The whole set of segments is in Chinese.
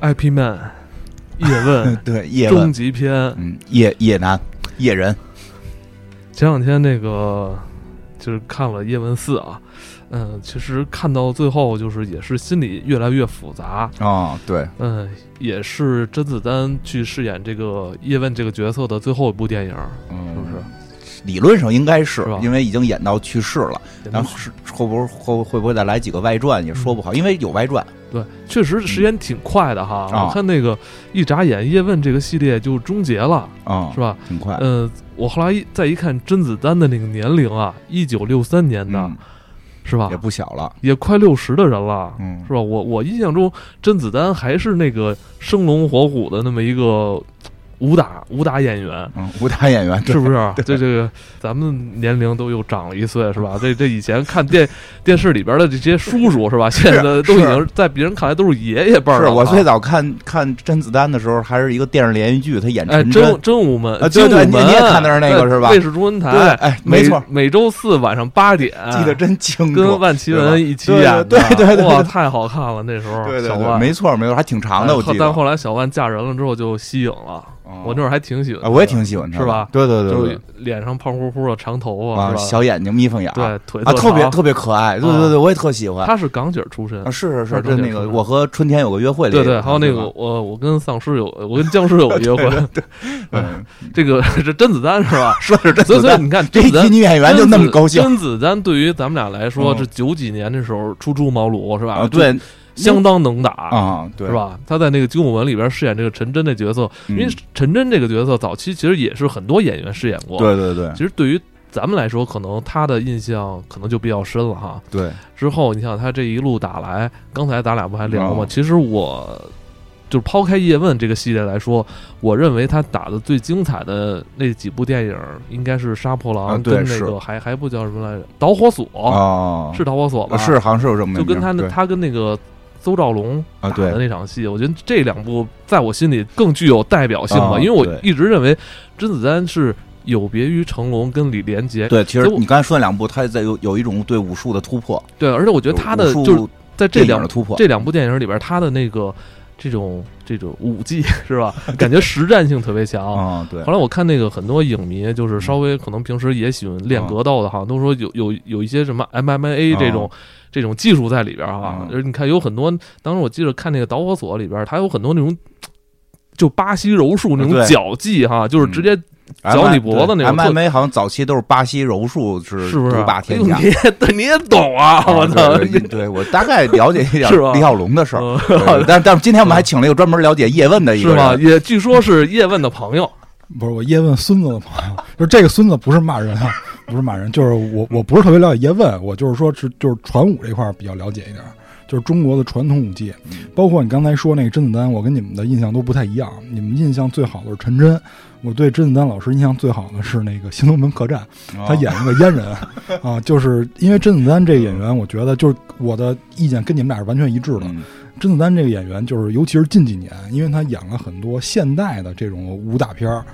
IP Man 叶问 对叶终，极篇。嗯，叶叶男叶人，前两天那个就是看了叶问四啊，嗯，其实看到最后就是也是心里越来越复杂，哦，对，嗯，也是甄子丹去饰演这个叶问这个角色的最后一部电影，嗯，是不是？理论上应该是因为已经演到去世了，然后是会不会会会不会再来几个外传也说不好，因为有外传，对，确实时间挺快的哈。嗯我看那个一眨眼，叶问这个系列就终结了，啊，是吧？挺快，嗯、我后来一再一看甄子丹的那个年龄啊，一九六三年的，嗯，是吧也？不小了，也快六十的人了，嗯是吧？我我印象中甄子丹还是那个生龙活虎的那么一个武打武打演员。嗯，武打演员是不是？这这个咱们年龄都又长了一岁，是吧？这这以前看电电视里边的这些叔叔，是吧？现在都已经在别人看来都是爷爷辈儿。是我最早看看甄子丹的时候，还是一个电视连续剧，他演真真武门啊对对精武门你你也看的是那个是吧在卫视中文台，对哎没错每周四晚上八点，记得真清楚，跟万绮雯一起演的，对对对对哇，太好看了那时候，对对对，小万没错没错，还挺长的，哎我记得。但后来小万嫁人了之后就息影了，哦我那会儿还挺喜欢，啊我也挺喜欢他，是吧？对对对对就是脸上胖乎乎的长头发，啊，小眼睛眯缝眼儿，对腿啊，特别特别可爱，对啊对对，我也特喜欢。他是港姐出身啊，，是是是，是这那个我和春天有个约会里，对对，还有那个我我跟丧尸有，我跟僵尸有个约会，对 嗯，这个是甄子丹是吧？说 是甄子丹，所以你看，这女演员就那么高兴甄子丹对于咱们俩来说，嗯是九几年的时候初出茅庐是吧？啊，对相当能打啊，对是？吧？他在那个《精武门》里边饰演这个陈真的角色，因为嗯陈真这个角色早期其实也是很多演员饰演过。，对对对其实对于咱们来说，可能他的印象可能就比较深了哈。对，之后你想他这一路打来，刚才咱俩不还聊吗？哦其实我就是抛开叶问这个系列来说，我认为他打的最精彩的那几部电影，应该是《杀破狼跟那个还还不叫什么来着，《导火索》啊，是导火索吧？是，好像是有这么就跟他那他跟那个邹兆龙啊对的那场戏，我觉得这两部在我心里更具有代表性吧，啊因为我一直认为甄子丹是有别于成龙跟李连杰，对，其实你刚才说那两部，他在有有一种对武术的突破，对，而且我觉得他的就是在这两部突破，这两部电影里边，他的那个这种这种武技 是吧，感觉实战性特别强。啊，对。后来我看那个很多影迷，就是稍微可能平时也喜欢练格斗的，好像都说有有有一些什么 MMA 这种、这种技术在里边哈嗯。就是你看有很多，当时我记得看那个导火索里边，它有很多那种就巴西柔术那种脚技哈，就是直接嗯脚你脖子那种 MMA 好像早期都是巴西柔术是是不是？独霸天下。你也对你也懂啊！我操！对我大概了解一点是李小龙的事儿，但但是今天我们还请了一个专门了解叶问的一个是吗？也据说是叶问的朋友，不是我叶问孙子的朋友，就是这个孙子不是骂人啊，不是骂人，就是我我不是特别了解叶问，我就是说是就是传武这块儿比较了解一点儿，就是中国的传统武技，包括你刚才说那个甄子丹，我跟你们的印象都不太一样，你们印象最好的是陈真，我对甄子丹老师印象最好的是那个《新龙门客栈》，他演那个阉人。啊，就是因为甄子丹这个演员，我觉得就是我的意见跟你们俩是完全一致的。嗯。甄子丹这个演员，就是尤其是近几年，因为他演了很多现代的这种武打片儿，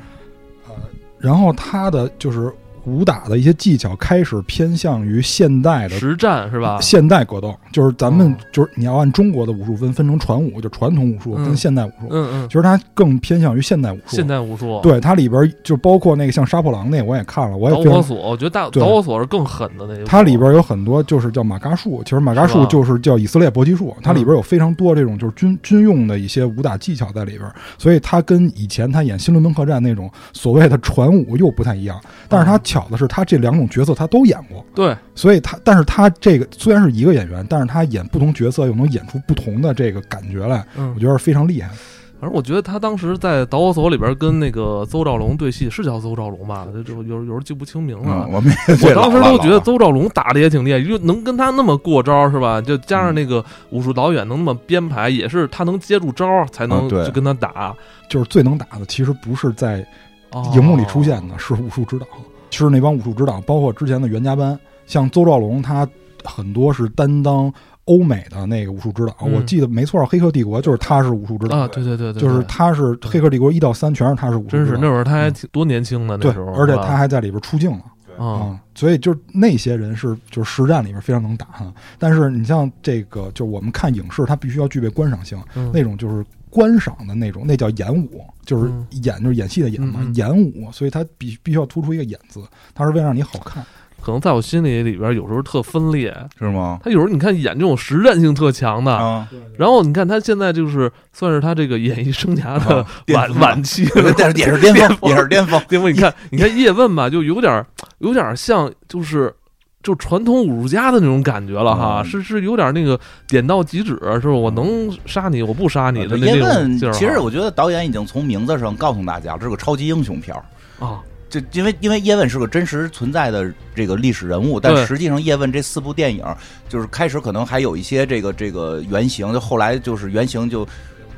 呃，然后他的就是武打的一些技巧开始偏向于现代的实战是吧？现代格斗，就是咱们哦就是你要按中国的武术分分成传武，就传统武术嗯跟现代武术，嗯嗯，其实它更偏向于现代武术。现代武术，对它里边就包括那个像杀破狼那我也看了，我也。导火索，我觉得大导火索是更狠的那个。它里边有很多就是叫马嘎术，其实马嘎术就是叫以色列搏击术，它里边有非常多这种就是军军用的一些武打技巧在里边，所以它跟以前他演《新伦敦客栈》那种所谓的传武又不太一样。但是他巧的是，他这两种角色他都演过，对，所以他，但是他这个虽然是一个演员，但是他演不同角色又能演出不同的这个感觉来，嗯我，觉得是非常厉害。反正我觉得他当时在导火索里边跟那个邹兆龙对戏，是叫邹兆龙吧？有有时候记不清名了嗯，。我们也 我当时都觉得邹兆龙打的也挺厉害，就能跟他那么过招是吧？就加上那个武术导演能那么编排，也是他能接住招才能去跟他打。就是最能打的，其实不是在哦荧幕里出现的，是武术指导。其实那帮武术指导，包括之前的袁家班，像邹兆龙，他很多是担当欧美的那个武术指导。嗯我记得没错，《黑客帝国》就是他是武术指导啊，对对对对，就是他是《黑客帝国》一到三全是他是武术指导，真是那会儿他还挺多年轻的那对时候，，而且他还在里边出镜了。啊，啊，所以就是那些人是就是实战里面非常能打哈。但是你像这个，就是我们看影视，它必须要具备观赏性，嗯那种就是观赏的那种，那叫演武，就是嗯演就是演戏的演嘛，嗯嗯演武，所以他必必须要突出一个演字，他是为了让你好看。可能在我心里里边有时候特分裂。是吗？他有时候你看演这种实战性特强的，啊，然后你看他现在就是算是他这个演艺生涯的晚峰晚期，但是也是巅峰，也是巅峰。巅峰？你看，你看叶问吧，就有点儿有点儿像就是。就传统武术家的那种感觉了哈，嗯是是有点那个点到即止，是吧？我能杀你，我不杀你的那那叶问种劲儿。其实我觉得导演已经从名字上告诉大家，这是个超级英雄片儿。啊，就因为因为叶问是个真实存在的这个历史人物，但实际上叶问这四部电影就是开始可能还有一些这个这个原型，就后来就是原型就。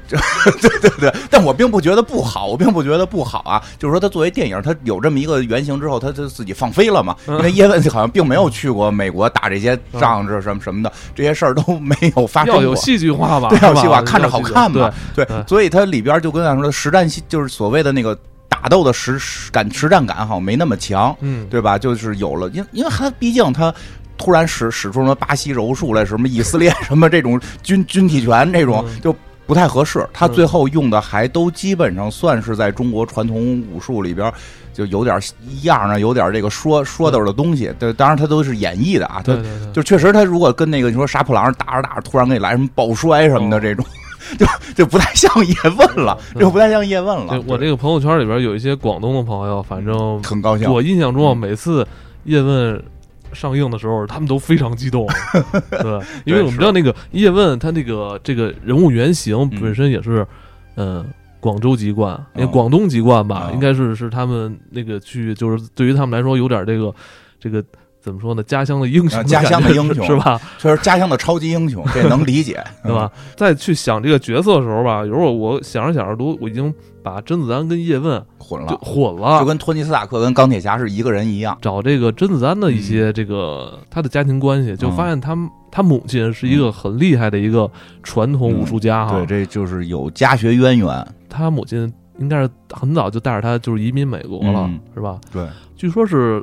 就 对对对，但我并不觉得不好，我并不觉得不好啊。就是说，他作为电影，他有这么一个原型之后，他他自己放飞了嘛。因为叶问好像并没有去过美国打这些仗，这什么什么的，这些事儿都 没有发生过。要有戏剧化吧？对，要戏化，看着好看嘛。对对所以它里边就跟咱说的实战戏，就是所谓的那个打斗的实实感、实战感，好像没那么强，嗯，对吧？就是有了，因因为他毕竟他。突然使使出什么巴西柔术来，什么以色列什么这种军军体拳这种嗯就不太合适。他最后用的还都基本上算是在中国传统武术里边就有点一样啊，有点这个说说道的东西。对，当然他都是演绎的啊，他对就确实，他如果跟那个你说杀破狼打着打着，突然给你来什么抱摔什么的哦这种，就就不太像叶问了，就不太像叶问了。我这个朋友圈里边有一些广东的朋友，反正很高兴，我印象中每次叶问上映的时候，他们都非常激动，对，因为我们知道那个叶问他那个这个人物原型嗯。本身也是，嗯。广州籍贯，因为哦。广东籍贯吧，哦。应该是是他们那个去，就是对于他们来说有点这个，这个怎么说呢？家乡的英雄啊家乡的英雄是吧？确实家乡的超级英雄，这能理解，对吧？再去想这个角色的时候吧，有时候我想着想着都，我已经把甄子丹跟叶问嗯？混就了，混了，就跟托尼斯塔克跟钢铁侠是一个人一样。找这个甄子丹的一些这个他的家庭关系，就发现他他母亲是一个很厉害的一个传统武术家哈对，，这就是有家学渊源。他母亲应该是很早就带着他就是移民美国了嗯，是吧？对，据说是。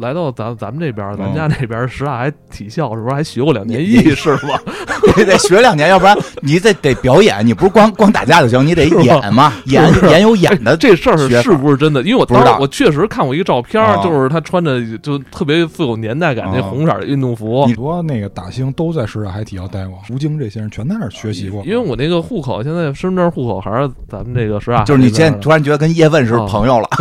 来到咱咱们这边，咱嗯家那边师大还体校，是不是还学过两年艺是吧？得得学两年，要不然你得得表演，你不是光光打架就行，你得演嘛，演演有演的哎这事儿是不是真的？因为我不知道当时我确实看过一个照片就是他穿着就特别富有年代感那哦红色儿的运动服。很多那个打星都在师大海体校待过，吴京这些人全在那儿学习过。因为我那个户口现在身份证户口还是咱们这个师大海就是你现在突然觉得跟叶问是朋友了，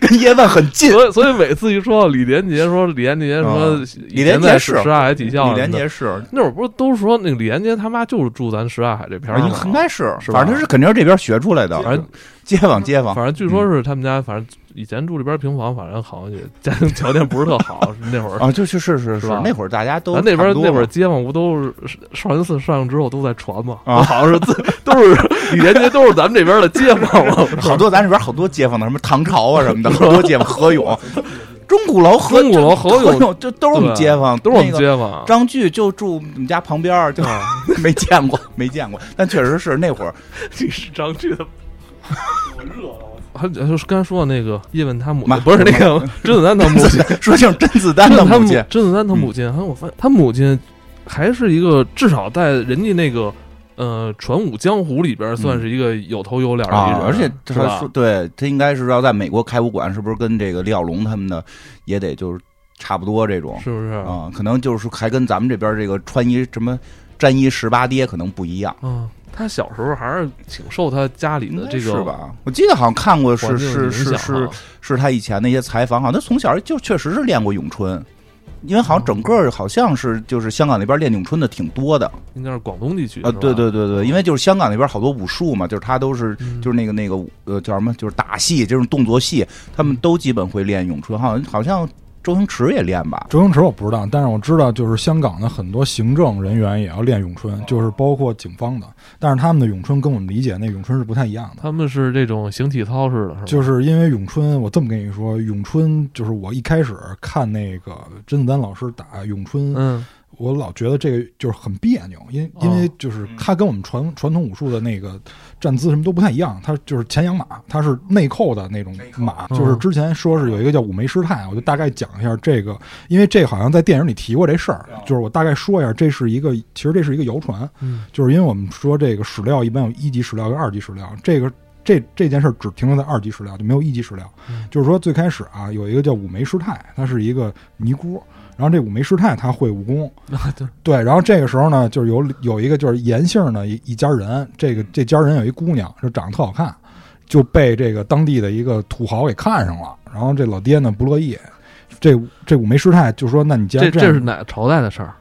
跟叶问很近。所以所以每次一说到李连杰，说李连杰什么嗯李连杰是石大海体校李，连杰是，那会儿不是都说那个李连杰他妈就是住咱什刹海这片儿应？应该是，是反正他是肯定是这边学出来的，反正街坊街坊。反正据说是他们家，反正以前住这边平房，反正好像也家庭条件不是特好，那会儿。啊，就是是是是吧那会儿大家都咱那边那会儿街坊不都是少林寺上映之后都在传嘛？啊好像是自都是李连杰都是咱们这边的街坊嘛。好多咱这边好多街坊的，什么唐朝啊什么的，好多街坊何勇、钟鼓楼、何钟鼓楼何何勇这都是我们街坊，都是我们街坊。张炬就住我们家旁边，就啊，没见过，没见过，但确实是那会儿 这是张炬的。我热了，还就是刚才说的那个叶问他母亲，不是那个甄子丹他母亲，说像甄子丹的母亲，嗯甄子丹他母亲，好像我发现他母亲还是一个至少在人家那个呃传武江湖里边算是一个有头有脸的一人，啊，而且是他说，吧？对他应该是要在美国开武馆，是不是跟这个李小龙他们的也得就是差不多这种是不是？啊？可能就是还跟咱们这边这个穿衣什么战衣十八跌可能不一样。啊，他小时候还是挺受他家里的这个是吧？我记得好像看过是是是是是他以前那些采访，好像他从小就确实是练过咏春，因为好像整个好像是就是香港那边练咏春的挺多的。应该是广东地区啊，对对对对，因为就是香港那边好多武术嘛，就是他都是嗯。就是那个那个呃叫什么，就是打戏这种动作戏，他们都基本会练咏春，好像好像周星驰也练吧。周星驰我不知道，但是我知道，就是香港的很多行政人员也要练咏春，就是包括警方的。但是他们的咏春跟我们理解那咏春是不太一样的。他们是这种形体操式的，是吧？就是因为咏春，我这么跟你说，咏春就是我一开始看那个甄子丹老师打咏春，嗯我老觉得这个就是很别扭，因为因为哦就是它跟我们传传统武术的那个站姿什么都不太一样，它就是前仰马，它是内扣的那种马，就是之前说是有一个叫五眉师太，我就大概讲一下这个，因为这好像在电影里提过这事儿，就是我大概说一下，这是一个其实这是一个谣传，嗯。就是因为我们说这个史料一般有一级史料跟二级史料，这个这这件事儿只停留在二级史料，就没有一级史料。嗯。就是说最开始啊，有一个叫五眉师太，她是一个尼姑，然后这五枚师太他会武功，对，然后这个时候呢，就是有有一个就是严姓的一一家人，这个这家人有一姑娘，就长得特好看，就被这个当地的一个土豪给看上了，然后这老爹呢不乐意。这这五枚师太就说：“那你既然这样这是哪朝代的事儿？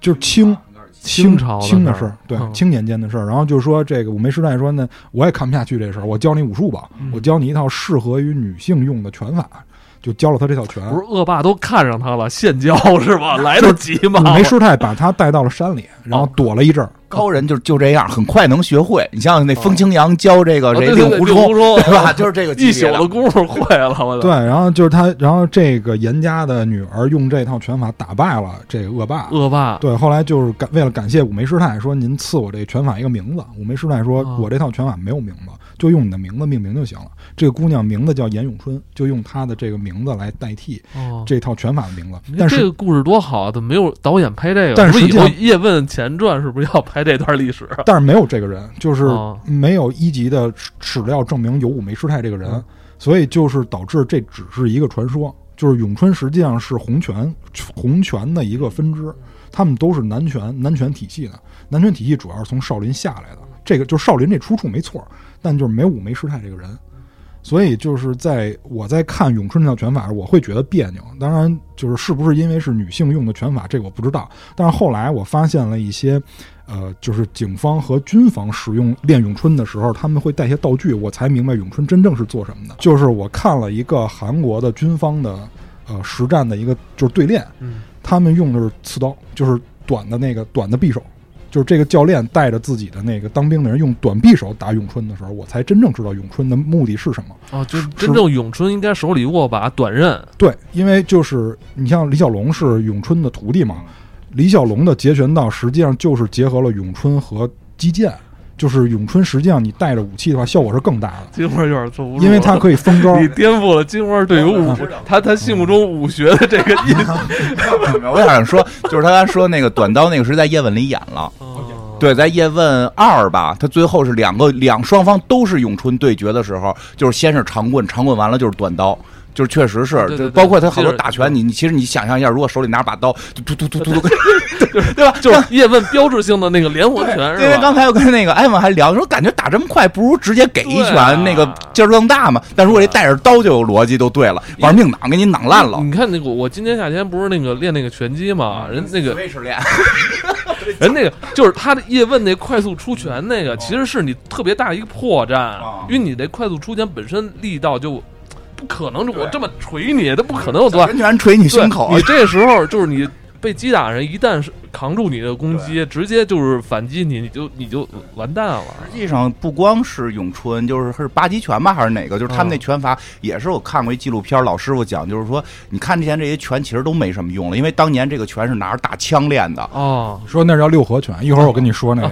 就是清清朝清的事儿，对嗯清年间的事儿。然后就说这个五枚师太说呢，我也看不下去这事儿，我教你武术吧，嗯我教你一套适合于女性用的拳法，就教了他这套拳。不是恶霸都看上他了，现教 是吧？来得及吗？五枚师太把他带到了山里，然后躲了一阵儿。高人就就这样，很快能学会。你像那风清扬教这个啊谁对对对令狐冲，对吧？就是这个一宿的的功夫会了，我对，然后就是他，然后这个严家的女儿用这套拳法打败了这个恶霸。恶霸对，后来就是感为了感谢五枚师太，说您赐我这拳法一个名字。五枚师太说，哦我这套拳法没有名字，就用你的名字命名就行了。这个姑娘名字叫严咏春，就用她的这个名字来代替哦。这套拳法的名字。但是这个故事多好啊！怎么没有导演拍这个？但是叶问前传》是不是要拍这段历史？但是没有这个人，就是哦没有一级的史史料证明有武梅师太这个人，嗯所以就是导致这只是一个传说。就是咏春实际上是洪拳洪拳的一个分支，他们都是南拳南拳体系的。南拳体系主要是从少林下来的，这个就是少林这出处没错，但就是没有五枚师太这个人。所以就是在我在看咏春这套拳法时，我会觉得别扭。当然，就是是不是因为是女性用的拳法，这个我不知道。但是后来我发现了一些，呃，就是警方和军方使用练咏春的时候，他们会带些道具，我才明白咏春真正是做什么的。就是我看了一个韩国的军方的，呃，实战的一个就是对练，嗯，他们用的是刺刀，就是短的那个短的匕首。就是这个教练带着自己的那个当兵的人用短匕首打咏春的时候，我才真正知道咏春的目的是什么。哦，就是真正咏春应该手里握把短刃，对，因为就是你像李小龙是咏春的徒弟嘛，李小龙的截拳道实际上就是结合了咏春和击剑，就是咏春实际上你带着武器的话，效果是更大的，金花有点坐不住，因为它可以封招。你颠覆了金花对于武他他心目中武学的这个印象。我想说，就是他刚才说那个短刀那个是在叶问里演了。哦对，在叶问二吧，他最后是两个两双方都是咏春对决的时候，就是先是长棍，长棍完了就是短刀。就是确实是，对对对就包括他好多打拳，你你其实你想象一下，如果手里拿把刀，就突突突突突，对吧？就是叶问标志性的那个连环拳，因为？刚才我跟那个艾文还聊，说感觉打这么快，不如直接给一拳，啊那个劲儿更大嘛。但如果这带着刀就有逻辑，就对了，玩命挡给你挡烂了。你看那个，我今年夏天不是那个练那个拳击嘛，人那个 人那个就是他的叶问那快速出拳那个，其实是你特别大一个破绽，因为你这快速出拳本身力道就不可能，我这么捶你，他不可能有多大。拳拳捶你对胸口你，这时候就是你被击打人，一旦是扛住你的攻击，直接就是反击你，你就你就完蛋了。实际上不光是咏春，就是是八极拳吧，还是哪个？就是他们那嗯拳法也是我看过一纪录片，老师傅讲，就是说，你看之前这些拳其实都没什么用了，因为当年这个拳是拿着大枪练的。哦，说那叫六合拳，一会儿我跟你说那个。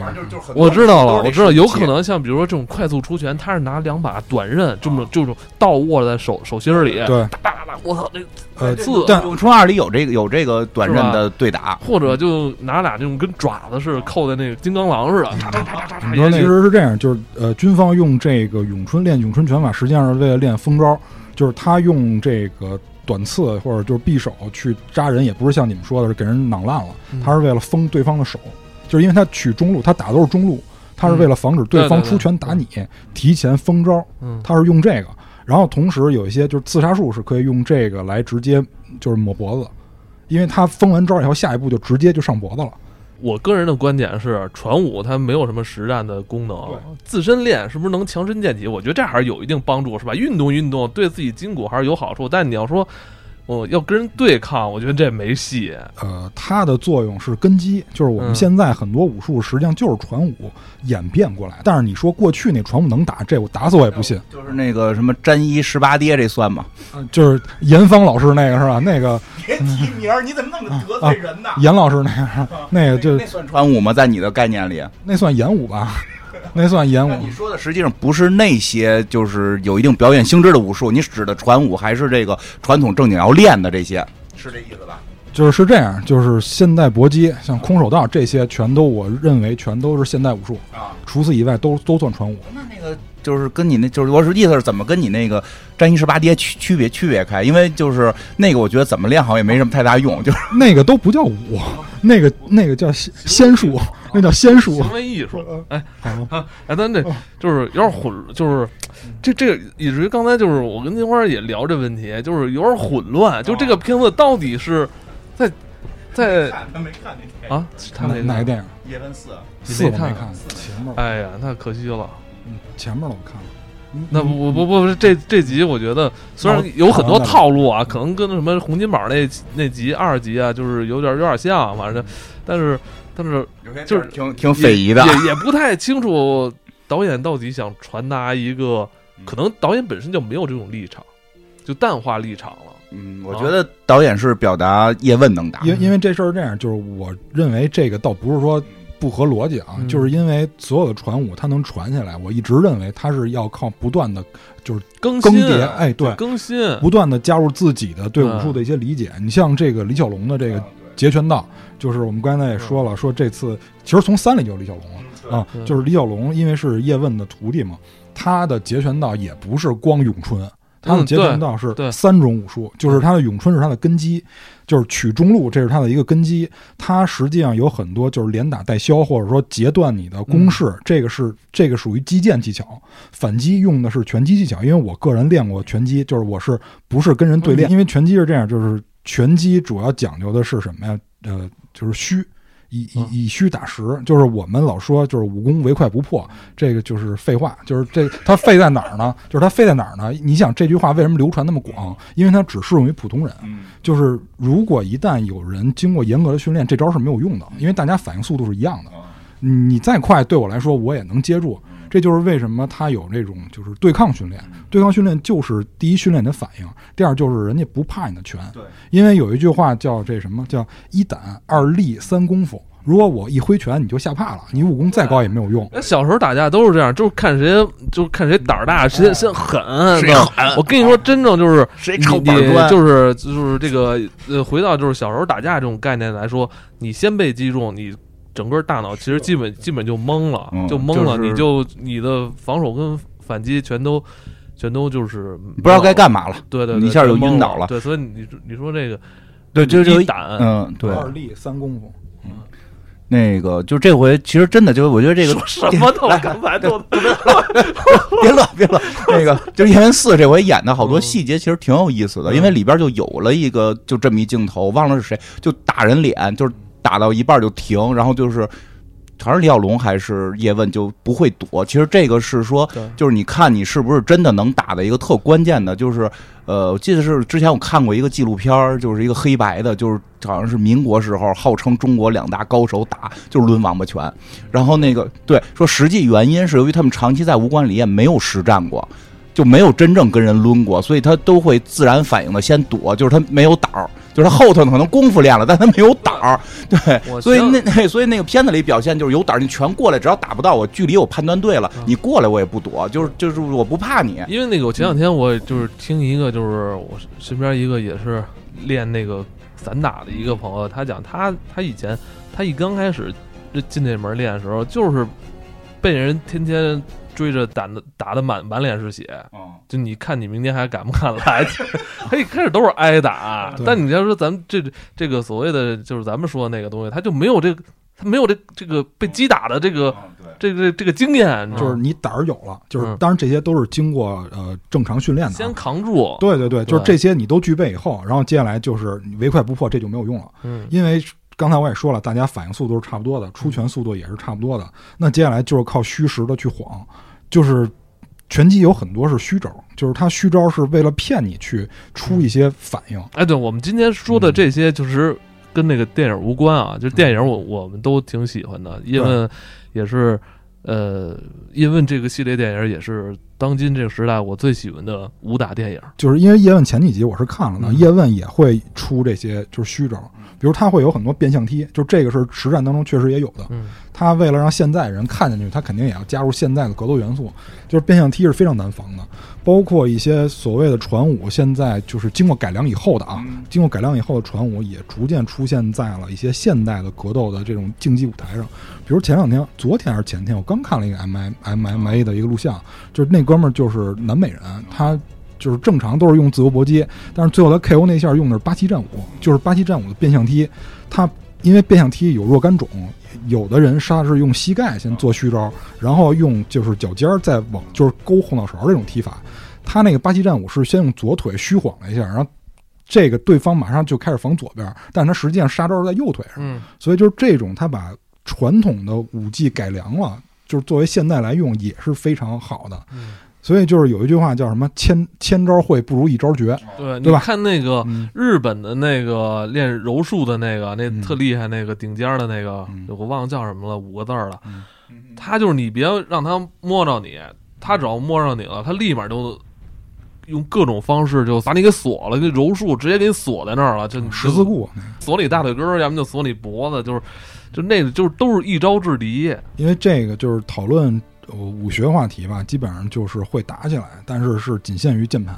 我知道了，我知道，有可能。像比如说这种快速出拳，他是拿两把短刃，这么这种倒握在手手心里，对，哒哒哒，我操，这呃，刺，但咏春二里有这个有这个短刃的对打，或者就拿俩这种跟爪子似的扣在那个金刚狼似的，你说其实是这样，就是呃，军方用这个咏春练咏春拳法，实际上是为了练封招，就是他用这个短刺或者就是匕首去扎人，也不是像你们说的是给人囊烂了，嗯。他是为了封对方的手，就是因为他取中路，他打都是中路，他是为了防止对方出拳打你，提前封招，嗯。他是用这个。然后同时有一些就是刺杀术是可以用这个来直接就是抹脖子，因为他封完招以后，下一步就直接就上脖子了。我个人的观点是，传武它没有什么实战的功能，自身练是不是能强身健体？我觉得这还是有一定帮助，是吧？运动运动对自己筋骨还是有好处。但你要说我要跟人对抗，我觉得这没戏。呃，它的作用是根基，就是我们嗯现在很多武术实际上就是传武演变过来。但是你说过去那传武能打，这我打死我也不信。就是那个什么沾衣十八跌，这算吗？呃就是严芳老师那个是吧？那个别提名儿，你怎么那么得罪人呢严老师那个，那个就那算传武吗？在你的概念里？那算演武吧？那算演武。你说的实际上不是那些就是有一定表演性质的武术，你指的传武还是这个传统正经要练的这些，是这意思吧？就是是这样，就是现代搏击，像空手道这些，全都我认为全都是现代武术。啊，除此以外都都算传武。那那个就是跟你那就是我是意思是怎么跟你那个沾衣十八跌区区别区别开？因为就是那个我觉得怎么练好也没什么太大用，就是那个都不叫武，那个那个叫仙仙术，那叫仙术。行为艺术，哎好 哎，咱这就是有点混，就是这这个以至于刚才就是我跟金花也聊这问题，就是有点混乱，就这个片子到底是在在他没看那啊，他哪那哪个电影？叶问四，四我没看看，前面哎呀，那可惜了。嗯前面的我看了。嗯那不不不不，这这集我觉得虽然哦有很多套路啊，可能跟什么洪金宝那那集二集啊，就是有点有点像，反正，但是但是就是挺挺匪夷的。也也不太清楚导演到底想传达一个，可能导演本身就没有这种立场，就淡化立场了。嗯，我觉得导演是表达叶问能打，因因为这事儿这样，就是我认为这个倒不是说不合逻辑啊，嗯就是因为所有的传武它能传下来，我一直认为它是要靠不断的更新，更迭，哎，对，更新，不断的加入自己的对武术的一些理解。你像这个李小龙的这个截拳道，就是我们刚才也说了，说这次其实从三里就有李小龙了啊嗯，就是李小龙因为是叶问的徒弟嘛，他的截拳道也不是光咏春。他的截拳道是三种武术，就是他的咏春是他的根基，就是取中路，这是他的一个根基。他实际上有很多就是连打带削，或者说截断你的攻势，这个是这个属于击剑技巧。反击用的是拳击技巧，因为我个人练过拳击，就是我是不是跟人对练？因为拳击是这样，就是拳击主要讲究的是什么呀？呃，就是虚。以以以虚打实，就是我们老说就是武功唯快不破，这个就是废话，就是这它废在哪儿呢？就是它废在哪儿呢？你想这句话为什么流传那么广？因为它只适用于普通人。嗯，就是如果一旦有人经过严格的训练，这招是没有用的，因为大家反应速度是一样的。你再快，对我来说我也能接住。这就是为什么他有这种就是对抗训练。对抗训练就是第一训练你的反应，第二就是人家不怕你的拳。对，因为有一句话叫这什么叫一胆二力三功夫。如果我一挥拳你就吓怕了，你武功再高也没有用。那小时候打架都是这样，就是看谁就是看谁胆儿大，谁先狠，谁是吧狠我跟你说，真正就是谁你你抄板砖就是就是这个呃，回到就是小时候打架这种概念来说，你先被击中，你整个大脑其实基本基本就懵了，嗯就懵了，就是你就你的防守跟反击全都全都就是不知道该干嘛了。对对对，一下就晕倒了对，所以你你说这个对，就就一胆，嗯，对，二力三功夫，那个就这回其实真的就我觉得这个说什么都刚才都别乐别乐，那个就是《叶问四》这回演的好多细节其实挺有意思的，嗯因为里边就有了一个就这么一镜头，忘了是谁，就打人脸，就是打到一半就停，然后就是。好像是李小龙还是叶问就不会躲，其实这个是说，就是你看你是不是真的能打的一个特关键的，就是呃，我记得是之前我看过一个纪录片儿，就是一个黑白的，就是好像是民国时候号称中国两大高手打就是抡王八拳，然后那个对说实际原因是由于他们长期在武馆里也没有实战过，就没有真正跟人抡过，所以他都会自然反应的先躲，就是他没有胆儿，就是他后头可能功夫练了，但他没有胆儿，对，所以那那 所以那个片子里表现就是有胆儿，你全过来，只要打不到我，距离我判断对了，嗯。你过来我也不躲，就是就是我不怕你，因为那个，我前两天我就是听一个，就是我身边一个也是练那个散打的一个朋友，他讲他他以前他一刚开始进这门练的时候，就是被人天天追着打的打的满满脸是血，嗯就你看你明天还敢不敢来？他一开始都是挨打，但你要说咱们这这个所谓的就是咱们说的那个东西，他就没有这个他没有这这个被击打的这个对。这个这个经验，就是你胆儿有了，就是嗯当然这些都是经过呃正常训练的啊。先扛住，对对对，就是这些你都具备以后，然后接下来就是你唯快不破，这就没有用了。嗯，因为刚才我也说了，大家反应速度是差不多的，出拳速度也是差不多的。那接下来就是靠虚实的去晃，就是拳击有很多是虚招，就是他虚招是为了骗你去出一些反应。哎，对，我们今天说的这些就是跟那个电影无关啊，就是电影我我们都挺喜欢的，叶问也是，呃，叶问这个系列电影也是当今这个时代我最喜欢的武打电影。就是因为叶问前几集我是看了的，叶问也会出这些就是虚招，比如他会有很多变相踢，就这个是实战当中确实也有的。嗯。他为了让现在人看进去，他肯定也要加入现在的格斗元素，就是变相踢是非常难防的。包括一些所谓的传武，现在就是经过改良以后的啊，经过改良以后的传武也逐渐出现在了一些现代的格斗的这种竞技舞台上。比如前两天，昨天还是前天，我刚看了一个 M M M M A 的一个录像，就是那哥们儿就是南美人，他就是正常都是用自由搏击，但是最后他 K O 那下用的是巴西战舞，就是巴西战舞的变相踢。他因为变相踢有若干种。有的人杀是用膝盖先做虚招，然后用就是脚尖儿再往就是勾后脑勺这种踢法。他那个巴西战舞是先用左腿虚晃了一下，然后这个对方马上就开始防左边，但他实际上杀招是在右腿上。所以就是这种他把传统的武技改良了，就是作为现代来用也是非常好的。所以就是有一句话叫什么“千千招会不如一招绝”，对对吧？看那个日本的那个练柔术的那个，那特厉害那个顶尖的那个，我忘了叫什么了，五个字了。他就是你别让他摸着你，他只要摸着你了，他立马就用各种方式就把你给锁了。那柔术直接给你锁在那儿了，就十字固，锁你大腿根儿，要么就锁你脖子，就是就那个就是都是一招制敌。因为这个就是讨论。武学话题吧，基本上就是会打起来，但是是仅限于键盘，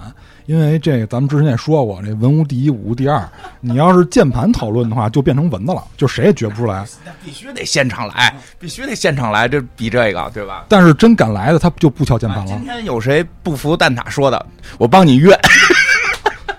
因为这个咱们之前也说过，这文无第一，武无第二。你要是键盘讨论的话，就变成蚊子了，就谁也觉不出来。那必须得现场来，必须得现场来，这比这个对吧？但是真敢来的，他就不敲键盘了。今天有谁不服蛋挞说的？我帮你约，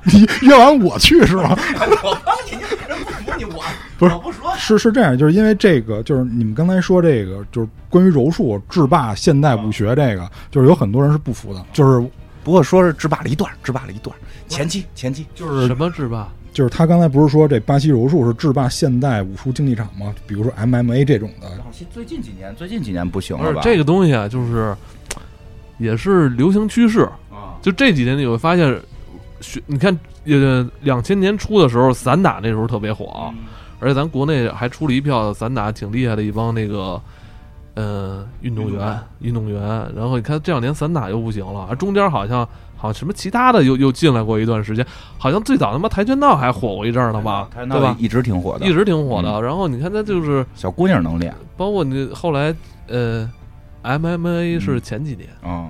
你 约完我去是吗？我帮你，人不服你我。不是，是是这样，就是因为这个，就是你们刚才说这个，就是关于柔术制霸现代武学这个，就是有很多人是不服的。就是不过说是制霸了一段，制霸了一段前期，前期就是什么制霸？就是他刚才不是说这巴西柔术是制霸现代武术竞技场吗？比如说 MMA 这种的。最近几年，最近几年不行了吧？这个东西啊，就是也是流行趋势啊。就这几年你会发现，学你看，呃，两千年初的时候，散打那时候特别火。而且咱国内还出了一票散打挺厉害的一帮那个，呃，运动员，运动员。然后你看这两年散打又不行了，中间好像好像什么其他的又又进来过一段时间，好像最早他妈跆拳道还火过一阵儿呢吧？对吧？一直挺火的，一直挺火的。然后你看他就是小姑娘能练，包括你后来呃，MMA 是前几年啊，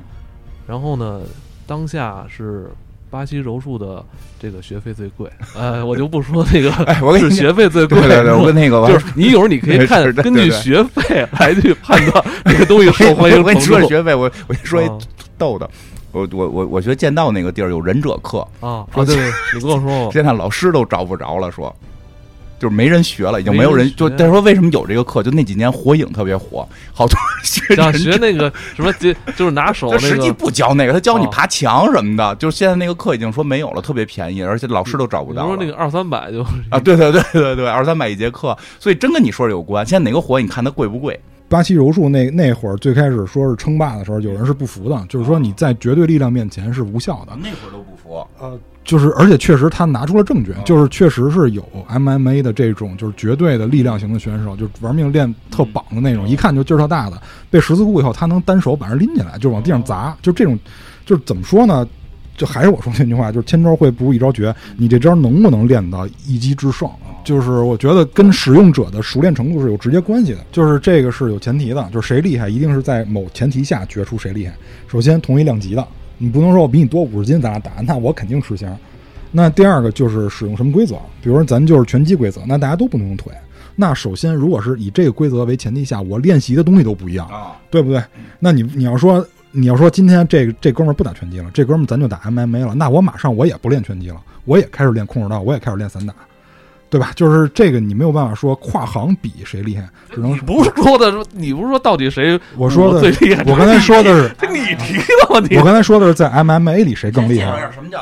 然后呢，当下是。巴西柔术的这个学费最贵，呃，我就不说那个，我是学费最贵。对对，我跟那个就是你有时候你可以 看根据学费来去判断这个东西受欢迎。我跟你说学费，我我说一逗的，我我我我学剑道那个地儿有忍者课啊，对对，你跟我说，现在老师都找不着了，说。就是没人学了，已经没有人就。再说为什么有这个课？就那几年火影特别火，好多人学。想学那个什么，就就是拿手。他实际不教那个，他教你爬墙什么的。就是现在那个课已经说没有了，特别便宜，而且老师都找不到。说那个二三百就啊，对 对对对对，二三百一节课，所以真跟你说有关。现在哪个火？你看它贵不贵？巴西柔术那那会儿最开始说是称霸的时候，有人是不服的，就是说你在绝对力量面前是无效的。那会儿都不服。呃。就是，而且确实他拿出了证据，就是确实是有 MMA 的这种，就是绝对的力量型的选手，就玩命练特绑的那种，一看就劲儿特大的，被十字固以后，他能单手把人拎起来，就往地上砸，就这种，就是怎么说呢？就还是我说那句话，就是千招会不如一招绝，你这招能不能练到一击制胜？就是我觉得跟使用者的熟练程度是有直接关系的，就是这个是有前提的，就是谁厉害，一定是在某前提下决出谁厉害。首先同一量级的。你不能说我比你多五十斤，咱俩打，那我肯定吃香。那第二个就是使用什么规则，比如说咱就是拳击规则，那大家都不能用腿。那首先，如果是以这个规则为前提下，我练习的东西都不一样，对不对？那你你要说你要说今天这个这哥们儿不打拳击了，这哥们儿咱就打 MMA 了，那我马上我也不练拳击了，我也开始练空手道，我也开始练散打。对吧？就是这个，你没有办法说跨行比谁厉害，只能不是说的说，你不是说到底谁？我说的最厉害。我刚才说的是 你提的问题。我刚才说的是在 MMA 里谁更厉害？什么叫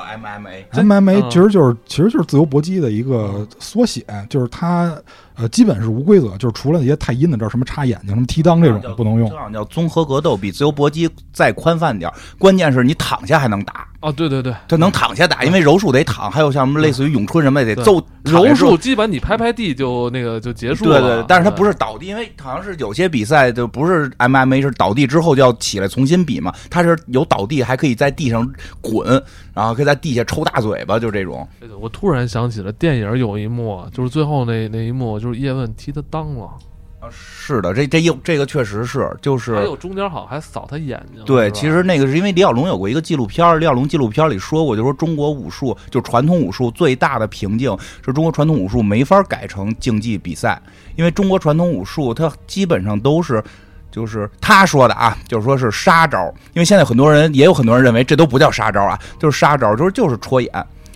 MMA？MMA 其实就是其实就是自由搏击的一个缩写，就是它呃，基本是无规则，就是除了那些太阴的，这什么插眼睛、什么踢裆这种不能用。这样叫综合格斗，比自由搏击再宽泛点关键是你躺下还能打。哦，对对对，他能躺下打，因为柔术得躺，还有像什么类似于咏春什么的得揍。柔术基本你拍拍地就那个就结束了。对对，但是他不是倒地，因为好像是有些比赛就不是 MMA 是倒地之后就要起来重新比嘛，他是有倒地还可以在地上滚，然后可以在地下抽大嘴巴，就这种。我突然想起了电影有一幕，就是最后那那一幕，就是叶问踢他裆了。啊，是的，这这又这个确实是，就是还有中间好像还扫他眼睛。对，其实那个是因为李小龙有过一个纪录片，李小龙纪录片里说过，就说中国武术就传统武术最大的瓶颈是中国传统武术没法改成竞技比赛，因为中国传统武术它基本上都是，就是他说的啊，就是说是杀招，因为现在很多人也有很多人认为这都不叫杀招啊，就是杀招，就是就是戳眼，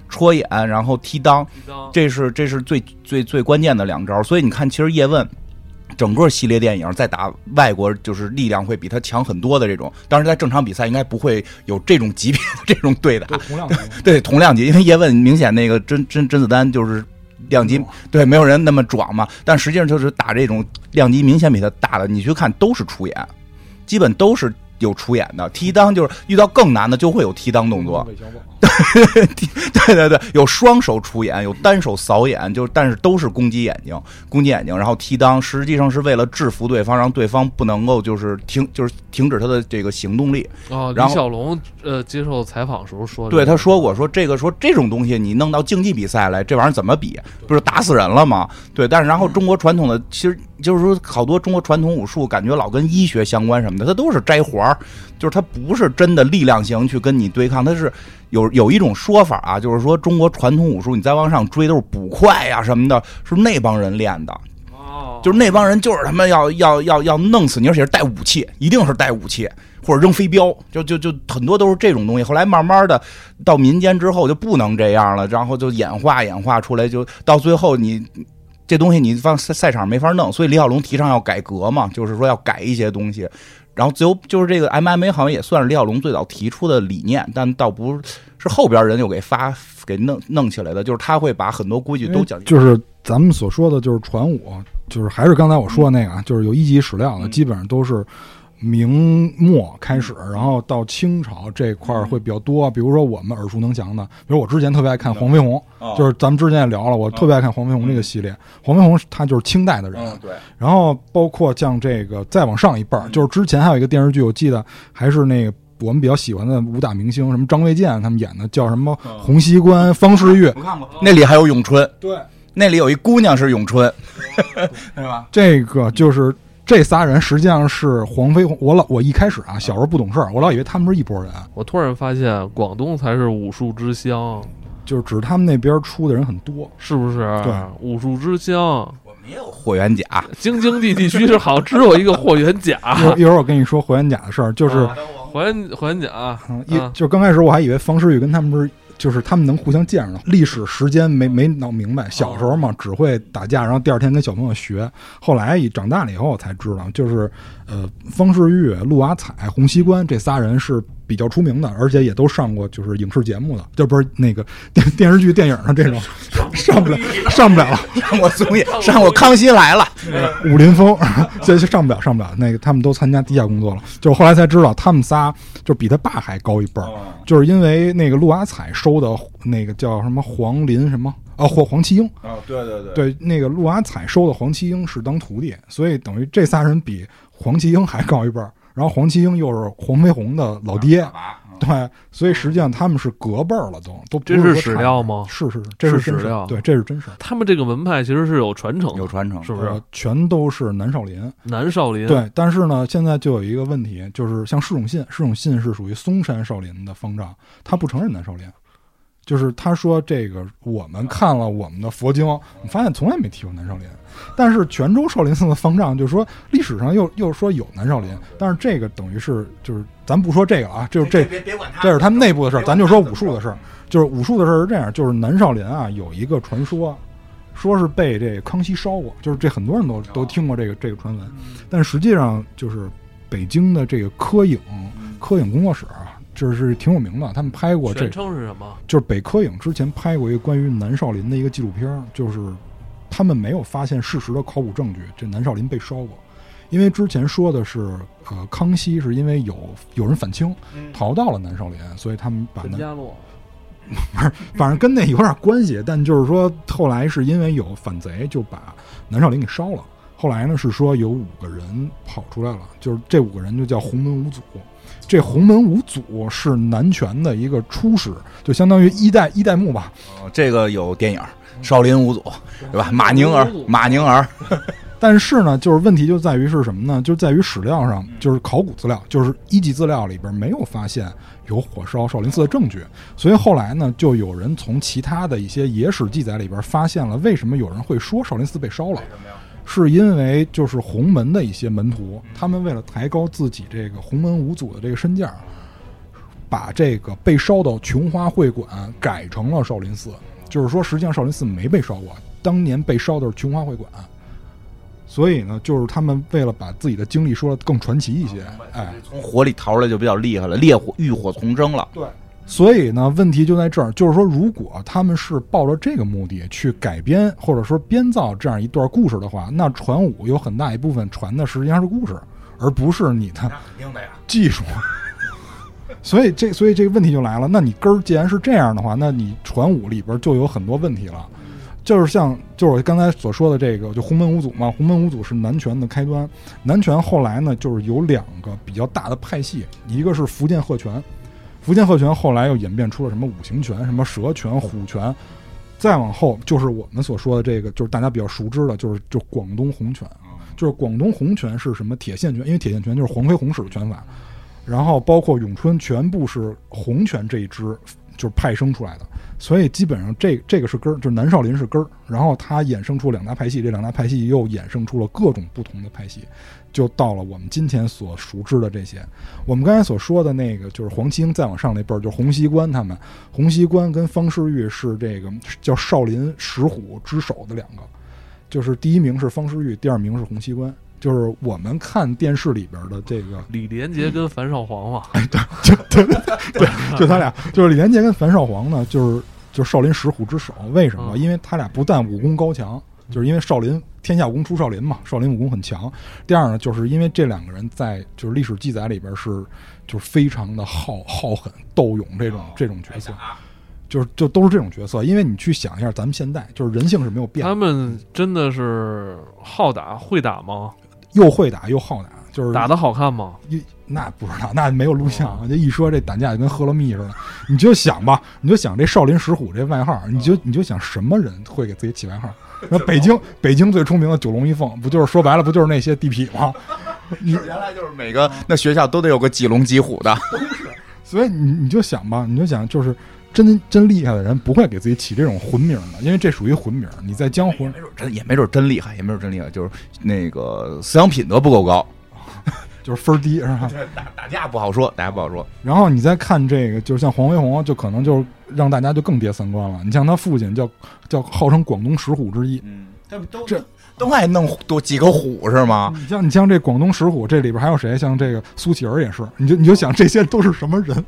戳眼，然后踢裆，这是这是最最最关键的两招，所以你看，其实叶问。整个系列电影在打外国，就是力量会比他强很多的这种。当然，在正常比赛应该不会有这种级别的这种 对打。对同量级，因为叶问明显那个甄甄甄子丹就是量级，对没有人那么壮嘛。但实际上就是打这种量级明显比他大的，你去看都是出演，基本都是有出演的。踢裆就是遇到更难的就会有踢裆动作。对对对，有双手出眼，有单手扫眼，就但是都是攻击眼睛，攻击眼睛，然后踢裆，实际上是为了制服对方，让对方不能够就是停，就是停止他的这个行动力。哦，李小龙呃接受采访时候说，对他说过，说这个说这种东西你弄到竞技比赛来，这玩意儿怎么比？不是打死人了吗？对，但是然后中国传统的其实就是说好多中国传统武术感觉老跟医学相关什么的，它都是摘环儿，就是它不是真的力量型去跟你对抗，它是。有有一种说法啊，就是说中国传统武术，你再往上追都是捕快呀什么的，是那帮人练的。哦，就是那帮人就是他妈要要要要弄死你，而且是带武器，一定是带武器或者扔飞镖，就就就很多都是这种东西。后来慢慢的到民间之后就不能这样了，然后就演化演化出来，就到最后你这东西你放赛赛场没法弄，所以李小龙提倡要改革嘛，就是说要改一些东西。然后自由就是这个 MMA 好像也算是李小龙最早提出的理念，但倒不是后边人又给发给弄弄起来的，就是他会把很多规矩都讲。就是咱们所说的就是传武，就是还是刚才我说的那个啊，就是有一级史料的，基本上都是。明末开始，然后到清朝这块儿会比较多。比如说我们耳熟能详的，比如我之前特别爱看黄飞鸿，就是咱们之前也聊了，我特别爱看黄飞鸿这个系列。黄飞鸿他就是清代的人，对。然后包括像这个再往上一辈儿，就是之前还有一个电视剧，我记得还是那个我们比较喜欢的武打明星，什么张卫健他们演的，叫什么《洪熙官》《方世玉》，我看过。那里还有咏春，对，那里有一姑娘是咏春，对吧？这个就是。这仨人实际上是黄飞鸿。我老我一开始啊，小时候不懂事儿，我老以为他们是一拨人。我突然发现，广东才是武术之乡，就是指他们那边出的人很多，是不是？对，武术之乡。我们也有霍元甲，京津冀地区是好像只有一个霍元甲。一会儿我跟你说霍元甲的事儿，就是霍元霍元甲。一就刚开始我还以为方世玉跟他们不是。就是他们能互相见着，历史时间没没闹明白。小时候嘛，只会打架，然后第二天跟小朋友学。后来一长大了以后，我才知道，就是呃，方世玉、陆阿彩、洪熙官这仨人是。比较出名的，而且也都上过就是影视节目的，就不是那个 电电视剧、电影的这种，上不了，上不了了。上过综艺，上过《康熙来了》，武林风，这就上不了，上不了。那个他们都参加地下工作了，就后来才知道，他们仨就比他爸还高一辈儿，就是因为那个陆阿彩收的那个叫什么黄林什么啊，黄黄七英啊，对对对，对那个陆阿彩收的黄七英是当徒弟，所以等于这仨人比黄七英还高一辈儿。然后黄七英又是黄飞鸿的老爹，对，所以实际上他们是隔辈儿了，都都这是史料吗？是是，这是史料，对，这是真实。他们这个门派其实是有传承，有传承，是不是？全都是南少林，南少林。对，但是呢，现在就有一个问题，就是像释永信，释永信是属于嵩山少林的方丈，他不承认南少林。就是他说这个，我们看了我们的佛经，发现从来没提过南少林。但是泉州少林寺的方丈就说历史上又又说有南少林，但是这个等于是就是咱不说这个啊，就是这这是他们内部的事儿，咱就说武术的事儿。就是武术的事儿是这样，就是南少林啊有一个传说，说是被这康熙烧过，就是这很多人都都听过这个这个传闻，但实际上就是北京的这个科影科影工作室。就是挺有名的，他们拍过这。称是什么？就是北科影之前拍过一个关于南少林的一个纪录片，就是他们没有发现事实的考古证据，这南少林被烧过。因为之前说的是，呃，康熙是因为有有人反清，逃到了南少林，所以他们把南家洛，不是，反正跟那有点关系。但就是说，后来是因为有反贼，就把南少林给烧了。后来呢，是说有五个人跑出来了，就是这五个人就叫洪门五祖。这洪门五祖是南拳的一个初始，就相当于一代一代目吧。哦，这个有电影《少林五祖》，对吧？马宁儿，马宁儿。但是呢，就是问题就在于是什么呢？就在于史料上，就是考古资料，就是一级资料里边没有发现有火烧少林寺的证据。所以后来呢，就有人从其他的一些野史记载里边发现了，为什么有人会说少林寺被烧了？是因为就是洪门的一些门徒，他们为了抬高自己这个洪门五祖的这个身价，把这个被烧的琼花会馆改成了少林寺。就是说，实际上少林寺没被烧过，当年被烧的是琼花会馆。所以呢，就是他们为了把自己的经历说的更传奇一些，哎，从火里逃出来就比较厉害了，烈火浴火重生了。对。所以呢，问题就在这儿，就是说，如果他们是抱着这个目的去改编或者说编造这样一段故事的话，那传武有很大一部分传的实际上是故事，而不是你的技术。所以这所以这个问题就来了，那你根儿既然是这样的话，那你传武里边就有很多问题了。就是像就是我刚才所说的这个，就洪门五祖嘛，洪门五祖是南拳的开端。南拳后来呢，就是有两个比较大的派系，一个是福建鹤拳。福建鹤拳后来又演变出了什么五行拳、什么蛇拳、虎拳，再往后就是我们所说的这个，就是大家比较熟知的，就是就广东红拳就是广东红拳是什么铁线拳？因为铁线拳就是黄飞鸿使的拳法，然后包括咏春全部是红拳这一支就是派生出来的，所以基本上这这个是根儿，就是南少林是根儿，然后它衍生出两大派系，这两大派系又衍生出了各种不同的派系。就到了我们今天所熟知的这些，我们刚才所说的那个就是黄清，再往上那辈儿就是洪熙官他们，洪熙官跟方世玉是这个叫少林石虎之首的两个，就是第一名是方世玉，第二名是洪熙官，就是我们看电视里边的这个李连杰跟樊少皇嘛，哎对，就对对，就他俩，就是李连杰跟樊少皇呢，就是就是少林十虎之首，为什么？因为他俩不但武功高强。就是因为少林天下武功出少林嘛，少林武功很强。第二呢，就是因为这两个人在就是历史记载里边是就是非常的好好狠斗勇这种这种角色，就是就都是这种角色。因为你去想一下，咱们现在就是人性是没有变。他们真的是好打会打吗？又会打又好打，就是打的好看吗？一那不知道，那没有录像。就一说这打架就跟喝了蜜似的，你就想吧，你就想这少林石虎这外号，你就你就想什么人会给自己起外号？那北京，北京最出名的九龙一凤，不就是说白了，不就是那些地痞吗？你原来就是每个那学校都得有个几龙几虎的，都是。所以你你就想吧，你就想，就是真真厉害的人不会给自己起这种混名的，因为这属于混名。你在江湖没准真也没准真厉害，也没准真厉害，就是那个思想品德不够高。就是分儿低是吧？打打架不好说，打架不好说。然后你再看这个，就是像黄飞鸿，就可能就让大家就更跌三观了。你像他父亲叫叫号称广东十虎之一，嗯，他们都这都爱弄多几个虎是吗？你像你像这广东石虎，这里边还有谁？像这个苏乞儿也是，你就你就想这些都是什么人？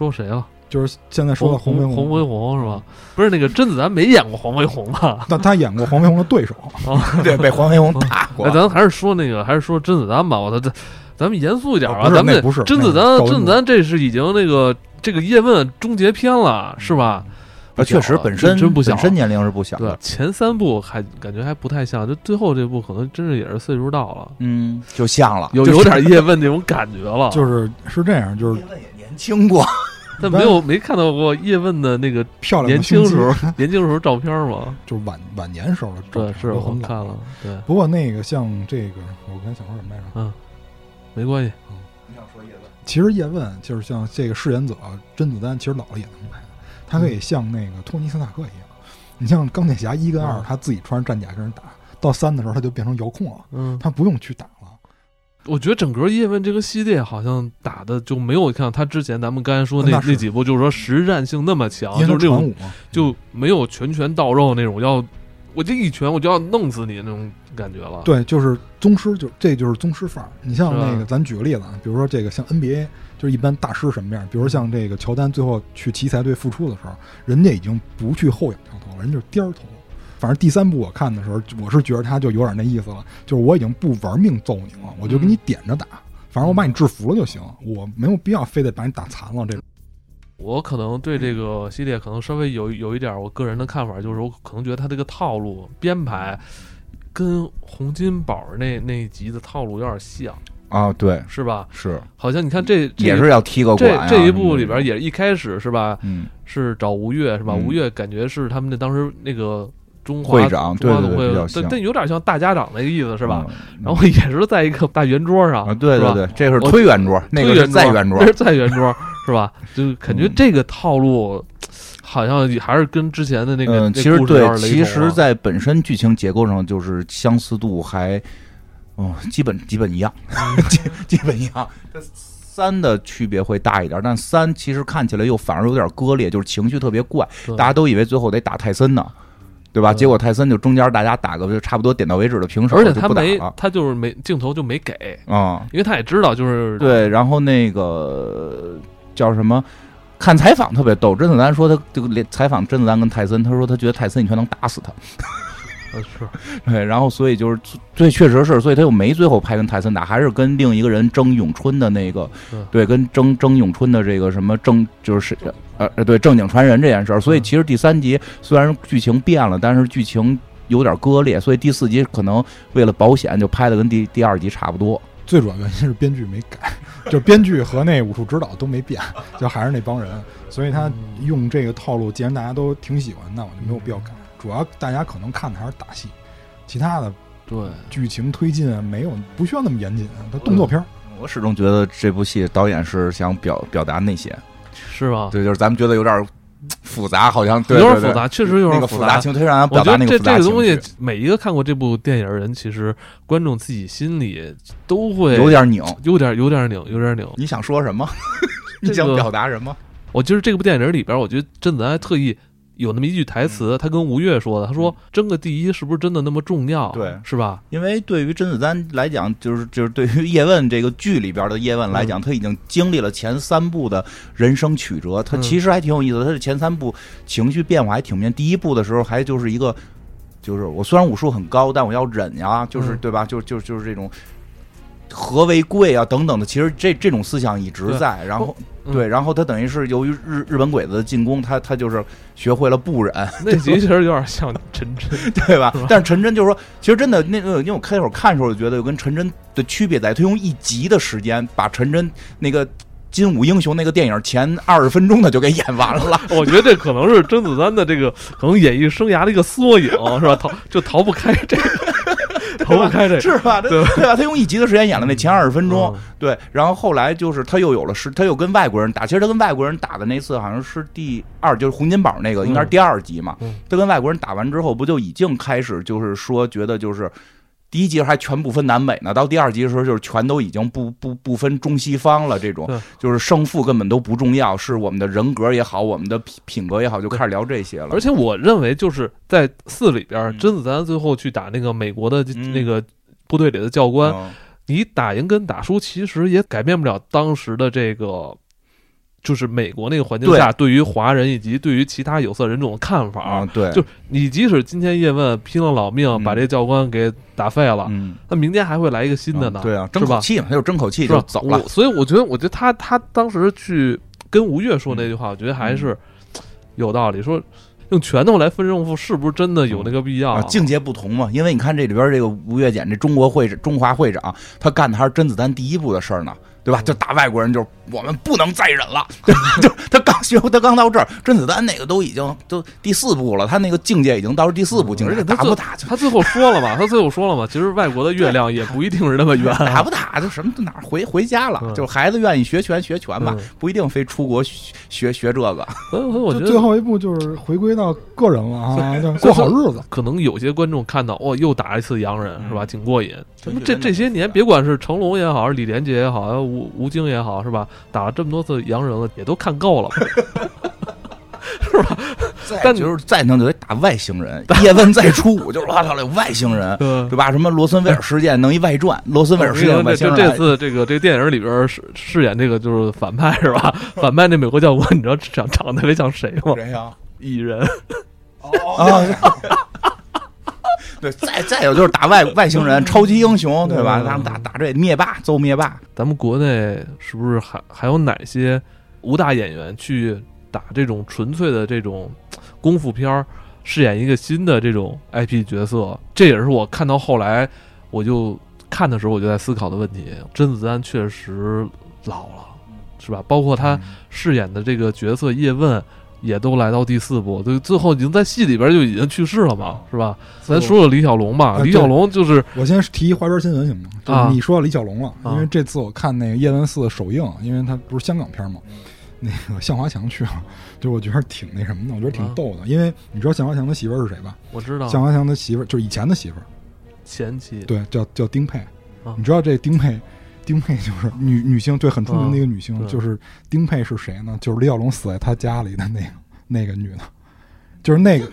说谁了？就是现在说的黄飞鸿，黄飞鸿是吧？不是那个甄子丹没演过黄飞鸿吧？那他演过黄飞鸿的对手，对，被黄飞鸿打过。那咱还是说那个，还是说甄子丹吧？我操，这咱们严肃一点吧。咱们不是甄子丹，甄子丹这是已经那个这个叶问终结篇了，是吧？啊，确实本身真不小，本身年龄是不小。对，前三部还感觉还不太像，就最后这部可能真是也是岁数到了，嗯，就像了，有有点叶问那种感觉了。就是是这样，就是叶问也年轻过。但没有没看到过叶问的那个漂亮年轻时候 年轻时候照片吗？就是晚晚年时候的对，是我看了。对，不过那个像这个，我刚才想说什么来着？嗯，没关系。嗯，你想说叶问？其实叶问就是像这个饰演者甄子丹，其实老了也能拍，他可以像那个托尼斯塔克一样。你像钢铁侠一跟二，他自己穿着战甲跟人打；到三的时候，他就变成遥控了，嗯，他不用去打。我觉得整个叶问这个系列好像打的就没有像他之前咱们刚才说那那几部，就是说实战性那么强，就是那种就没有拳拳到肉那种要我这一拳我就要弄死你那种感觉了。对，就是宗师，就这就是宗师范儿。你像那个，咱举个例子啊，比如说这个像 NBA，就是一般大师什么样？比如像这个乔丹最后去奇才队复出的时候，人家已经不去后仰跳投了，人就是颠儿投。反正第三部我看的时候，我是觉得他就有点那意思了，就是我已经不玩命揍你了，我就给你点着打，反正我把你制服了就行，我没有必要非得把你打残了。这种我可能对这个系列可能稍微有有一点我个人的看法，就是我可能觉得他这个套路编排跟洪金宝那那一集的套路有点像，啊，对，是吧？是好像你看这这也是要踢个这馆呀这一部里边，也一开始是吧？嗯，是找吴越是吧？嗯吴越感觉是他们那当时那个中华会长中华对对总会但对比较像但有点像大家长那个意思是吧？嗯？然后也是在一个大圆桌上啊，对对对，这是推圆桌，那个 是在圆桌在圆桌是吧？就感觉嗯这个套路好像还是跟之前的那个嗯，其实对，啊其实，在本身剧情结构上，就是相似度还，哦，基本 基本一样，基基本一样。三的区别会大一点，但三其实看起来又反而有点割裂，就是情绪特别怪，大家都以为最后得打泰森呢，对吧？结果泰森就中间大家打个就差不多点到为止的平手，而且他没他就是没镜头就没给，啊、因为他也知道就是对，然后那个叫什么？看采访特别逗，甄子丹说他这个连采访甄子丹跟泰森，他说他觉得泰森一拳能打死他，对，然后所以就是最，确实是，所以他又没最后拍跟泰森打，还是跟另一个人争咏春的那个嗯，对，跟争争咏春的这个什么正就是呃呃对正经传人这件事儿。所以嗯其实第三集虽然剧情变了，但是剧情有点割裂，所以第四集可能为了保险就拍的跟第第二集差不多。最主要原因是编剧没改，就编剧和那武术指导都没变，就还是那帮人，所以他用这个套路，既然大家都挺喜欢，那我就没有必要改。主要大家可能看的还是打戏，其他的对。剧情推进啊，没有不需要那么严谨，它动作片儿。我始终觉得这部戏导演是想表表达那些，是吧？对，就是咱们觉得有点复杂，好像有点复杂，确实有那点复个复杂情绪，让人表达那个这复杂情这个东西，，每一个看过这部电影的人，其实观众自己心里都会有点拧。有点有点拧，有点拧。你想说什么？你想表达什么？我觉得这部电影里边，我觉得甄子丹还特意有那么一句台嗯词，他跟吴越说的，他说争个第一是不是真的那么重要？对是吧？因为对于甄子丹来讲，就是就是对于叶问这个剧里边的叶问来讲，他已经经历了前三部的人生曲折，他嗯其实还挺有意思的。他的前三部情绪变化还挺明显。第一部的时候还就是一个，就是我虽然武术很高，但我要忍呀，就是嗯对吧？就就就是这种。和为贵啊，等等的，其实这这种思想一直在。然后，嗯对，然后他等于是由于日日本鬼子的进攻，他他就是学会了不忍，那集其实有点像陈真，对吧？但是陈真就是说，其实真的那个，因为我开头看的时候，我就觉得跟陈真的区别在，他用一集的时间把陈真那个《金武英雄》那个电影前二十分钟他就给演完了。我觉得这可能是甄子丹的这个可能演艺生涯的一个缩影，是吧？逃就逃不开这个，逃不开这。是吧？对对吧？他用一集的时间演了那前二十分钟，嗯对，然后后来就是他又有了是，他又跟外国人打。其实他跟外国人打的那次好像是第二，就是洪金宝那个，应该是第二集嘛。嗯他跟外国人打完之后，不就已经开始就是说觉得就是。第一集还全不分南北呢，到第二集的时候就是全都已经不不不分中西方了，这种就是胜负根本都不重要，是我们的人格也好，我们的品品格也好，就开始聊这些了。而且我认为就是在四里边，嗯甄子丹最后去打那个美国的嗯那个部队里的教官，嗯你打赢跟打输其实也改变不了当时的这个。就是美国那个环境下，对于华人以及对于其他有色人种的看法，啊，对，就你即使今天叶问拼了老命嗯把这教官给打废了，嗯，那明天还会来一个新的呢，对啊，争口气嘛，他就争口气？就走了。所以我觉得，我觉得他他当时去跟吴越说那句话，我觉得还是有道理。说用拳头来分胜负，是不是真的有那个必要？啊，境界不同嘛，因为你看这里边这个吴越简这中国会中华会长，他干的还是甄子丹第一部的事儿呢，对吧？就打外国人，就是我们不能再忍了，就他刚学，他刚到这儿，甄子丹那个都已经都第四部了，他那个境界已经到了第四部境界，而且他最打不打就他最后说了嘛，他最后说了嘛，其实外国的月亮也不一定是那么圆。打不打就什么哪回回家了，嗯就孩子愿意学拳学拳吧嗯，不一定非出国学学学这个。所以我觉得最后一步就是回归到个人了啊，过好日子。可能有些观众看到，哦，又打一次洋人，是吧？嗯挺过瘾。这这些年，别管是成龙也好，还是李连杰也好，吴吴京也好，是吧？打了这么多次洋人了，也都看够了。是吧但就是再弄就得打外星人。叶问再出五，就是哇操，有外星人，对吧？什么罗森威尔事件弄一外传，罗森威尔事件外星人。这次这个这个电影里边饰饰演这个就是反派是吧？反派那美国教官，你知道长长得特别像谁吗？谁呀？蚁人。哦。对，再再有就是打外外星人，超级英雄，对吧？打打打这灭霸，揍灭霸。咱们国内是不是还还有哪些武打演员去打这种纯粹的这种功夫片儿，饰演一个新的这种 IP 角色？这也是我看到后来我就看的时候，我就在思考的问题。甄子丹确实老了，是吧？包括他饰演的这个角色叶问。也都来到第四部，就最后已经在戏里边就已经去世了嘛，是吧？咱说说李小龙吧，李小龙就是我先提一花边新闻行吗？就是你说李小龙了，因为这次我看那个叶问四首映，因为他不是香港片嘛，那个向华强去了，就我觉得挺那什么的，我觉得挺逗的，因为你知道向华强的媳妇儿是谁吧？我知道，向华强的媳妇儿就是以前的媳妇儿，前妻，对，叫叫丁佩，你知道这丁佩。丁佩就是女女性，对，很出名的一个女星，就是丁佩是谁呢？就是李小龙死在他家里的那个那个女的，就是那个，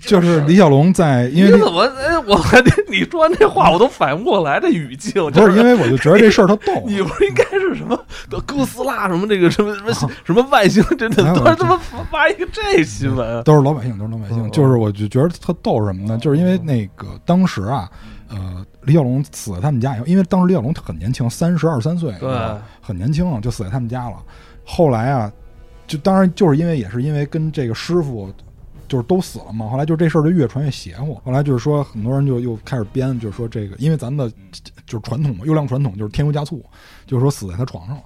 就是李小龙在，因为你怎么哎，我还得你说完这话，我都反应不过来这语境，不是因为我就觉得这事儿他逗，你不是应该是什么哥斯拉什么这个什么什么什么外星，真的都是他妈发一个这新闻，都是老百姓，都是老百姓，就是我就觉得他逗什么呢？就是因为那个当时啊。呃，李小龙死在他们家以后，因为当时李小龙很年轻，三十二三岁，对，很年轻，就死在他们家了。后来啊，就当然就是因为也是因为跟这个师傅就是都死了嘛。后来就这事儿就越传越邪乎。后来就是说，很多人就又开始编，就是说这个，因为咱们的就是传统嘛，优良传统就是添油加醋，就是说死在他床上了。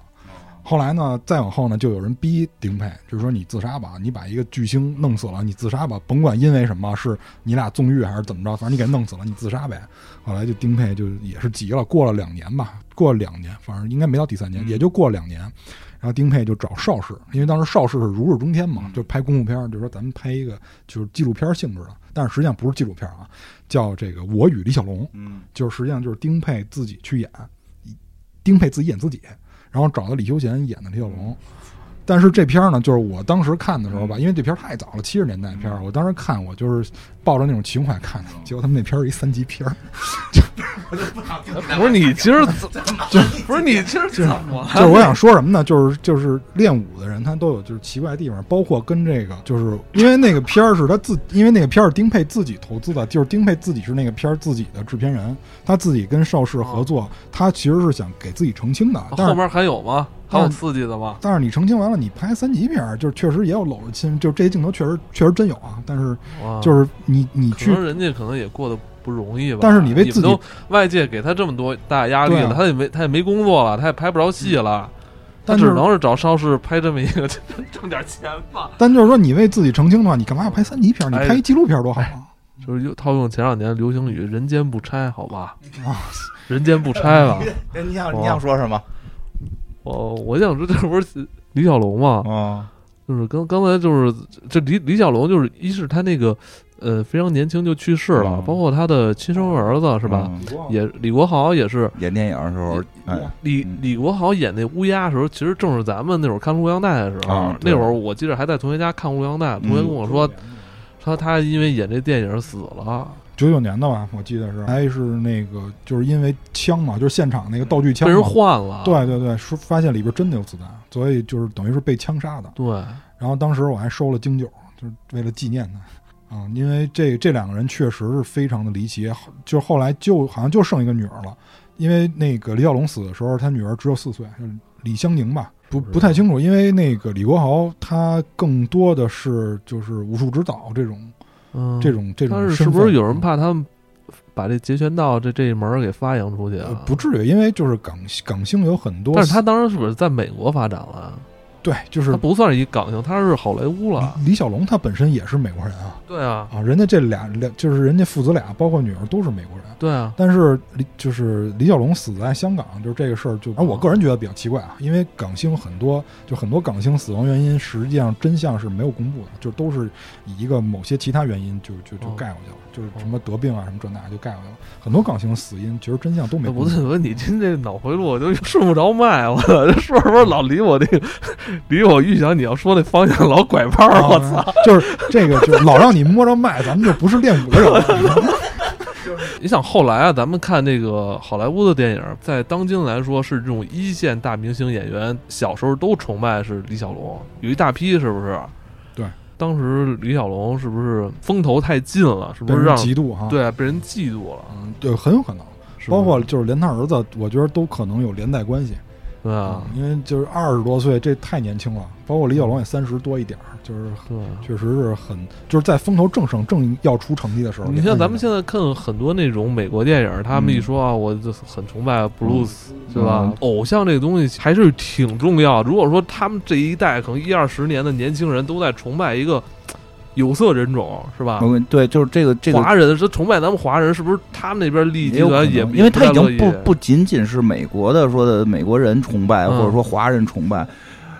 后来呢，再往后呢，就有人逼丁佩，就是说你自杀吧，你把一个巨星弄死了，你自杀吧，甭管因为什么，是你俩纵欲还是怎么着，反正你给弄死了，你自杀呗。后来就丁佩就也是急了，过了两年吧，过了两年，反正应该没到第三年，也就过了两年，然后丁佩就找邵氏，因为当时邵氏是如日中天嘛，就拍功夫片，就说咱们拍一个就是纪录片性质的，但是实际上不是纪录片啊，叫这个《我与李小龙》，嗯，就是实际上就是丁佩自己去演，丁佩自己演自己。然后找的李修贤演的李小龙，但是这片儿呢，就是我当时看的时候吧，因为这片儿太早了，七十年代片儿，我当时看我就是抱着那种情怀看的，结果他们那片儿一三级片儿，不是你其实就不是你其实怎么就是我想说什么呢？就是就是练武的人他都有就是奇怪的地方，包括跟这个就是因为那个片儿是他自，因为那个片儿是丁佩自己投资的，就是丁佩自己是那个片儿自己的制片人，他自己跟邵氏合作，他其实是想给自己澄清的。后边还有吗？还有刺激的吗？但是你澄清完了，你拍三级片儿，就是确实也有搂着亲，就是这些镜头确实确实真有啊。但是就是你你去，人家可能也过得不容易吧。但是你为自己外界给他这么多大压力了，他也没他也没工作了，他也拍不着戏了，他只能是找邵氏拍这么一个 挣点钱吧。但就是说，你为自己澄清的话，你干嘛要拍三级片儿？你拍一纪录片多好啊！就是又套用前两年流行语“人间不拆”，好吧？啊，人间不拆了。你想你想说什么？我我想说，这不是李小龙吗？啊，就是刚刚才就是这李李小龙，就是一是他那个呃非常年轻就去世了，包括他的亲生儿子是吧？也李国豪也是演电影的时候，李李国豪演那乌鸦的时候，其实正是咱们那会儿看录像带的时候。那会儿我记得还在同学家看录像带，同学跟我说，说他因为演这电影死了。九九年的吧，我记得是，还是那个，就是因为枪嘛，就是现场那个道具枪被人换了。对对对，说发现里边真的有子弹，所以就是等于是被枪杀的。对。然后当时我还收了京九，就是为了纪念他啊，因为这这两个人确实是非常的离奇。就后来就好像就剩一个女儿了，因为那个李小龙死的时候，他女儿只有四岁，李香凝吧，不不太清楚。因为那个李国豪他更多的是就是武术指导这种。嗯，这种这种，但是是不是有人怕他们把这截拳道这这一门给发扬出去啊？不至于，因为就是港港星有很多，但是他当时是不是在美国发展了？对，就是他不算是一港星，他是好莱坞了。李小龙他本身也是美国人啊。对啊，啊，人家这俩两就是人家父子俩，包括女儿都是美国人。对啊，但是李就是李小龙死在香港，就是这个事儿，就而我个人觉得比较奇怪啊，因为港星很多，就很多港星死亡原因实际上真相是没有公布的，就都是以一个某些其他原因就就就盖过去了，就是什么得病啊什么这那就盖过去了。很多港星死因其实真相都没。不对，我你今这脑回路我就顺不着脉，我说着说老离我这个 离我预想你要说那方向老拐弯儿，我操！就是这个，就老让你摸着脉，咱们就不是练武的人了。你想后来啊，咱们看那个好莱坞的电影，在当今来说是这种一线大明星演员，小时候都崇拜是李小龙，有一大批是不是？对，当时李小龙是不是风头太近了？是不是让嫉妒哈？对，被人嫉妒了。嗯，对，很有可能，包括就是连他儿子，我觉得都可能有连带关系。对啊，因为就是二十多岁，这太年轻了。包括李小龙也三十多一点儿，就是确实是很就是在风头正盛、正要出成绩的时候。你像咱们现在看很多那种美国电影，他们一说啊，我就很崇拜布鲁斯，对吧？偶像这个东西还是挺重要。如果说他们这一代可能一二十年的年轻人都在崇拜一个。有色人种是吧？对，就是这个这个华人是崇拜咱们华人，是不是他们那边利益集团也？因为他已经不不仅仅是美国的说的美国人崇拜，或者说华人崇拜。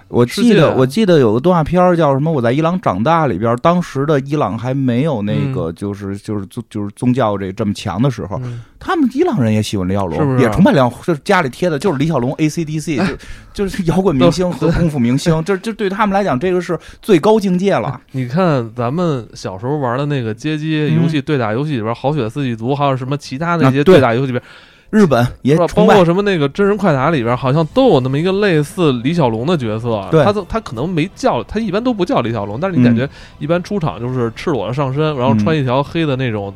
我记得我记得有个动画片叫什么？我在伊朗长大里边，当时的伊朗还没有那个就是就是宗就是宗教这这么强的时候，他们伊朗人也喜欢李小龙，也崇拜李小龙，就是家里贴的就是李小龙 A C D C，就就是摇滚明星和功夫明星，这这对他们来讲，这个是最高境界了。你看咱们小时候玩的那个街机游戏、对打游戏里边，《好血四季族》，还有什么其他那些对打游戏里边。日本也包括什么那个真人快打里边，好像都有那么一个类似李小龙的角色。对，他他可能没叫，他一般都不叫李小龙，但是你感觉一般出场就是赤裸的上身，然后穿一条黑的那种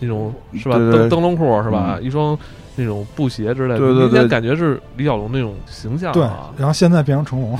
那种是吧？灯灯笼裤是吧？一双那种布鞋之类的，明显感觉是李小龙那种形象。对，然后现在变成成龙了。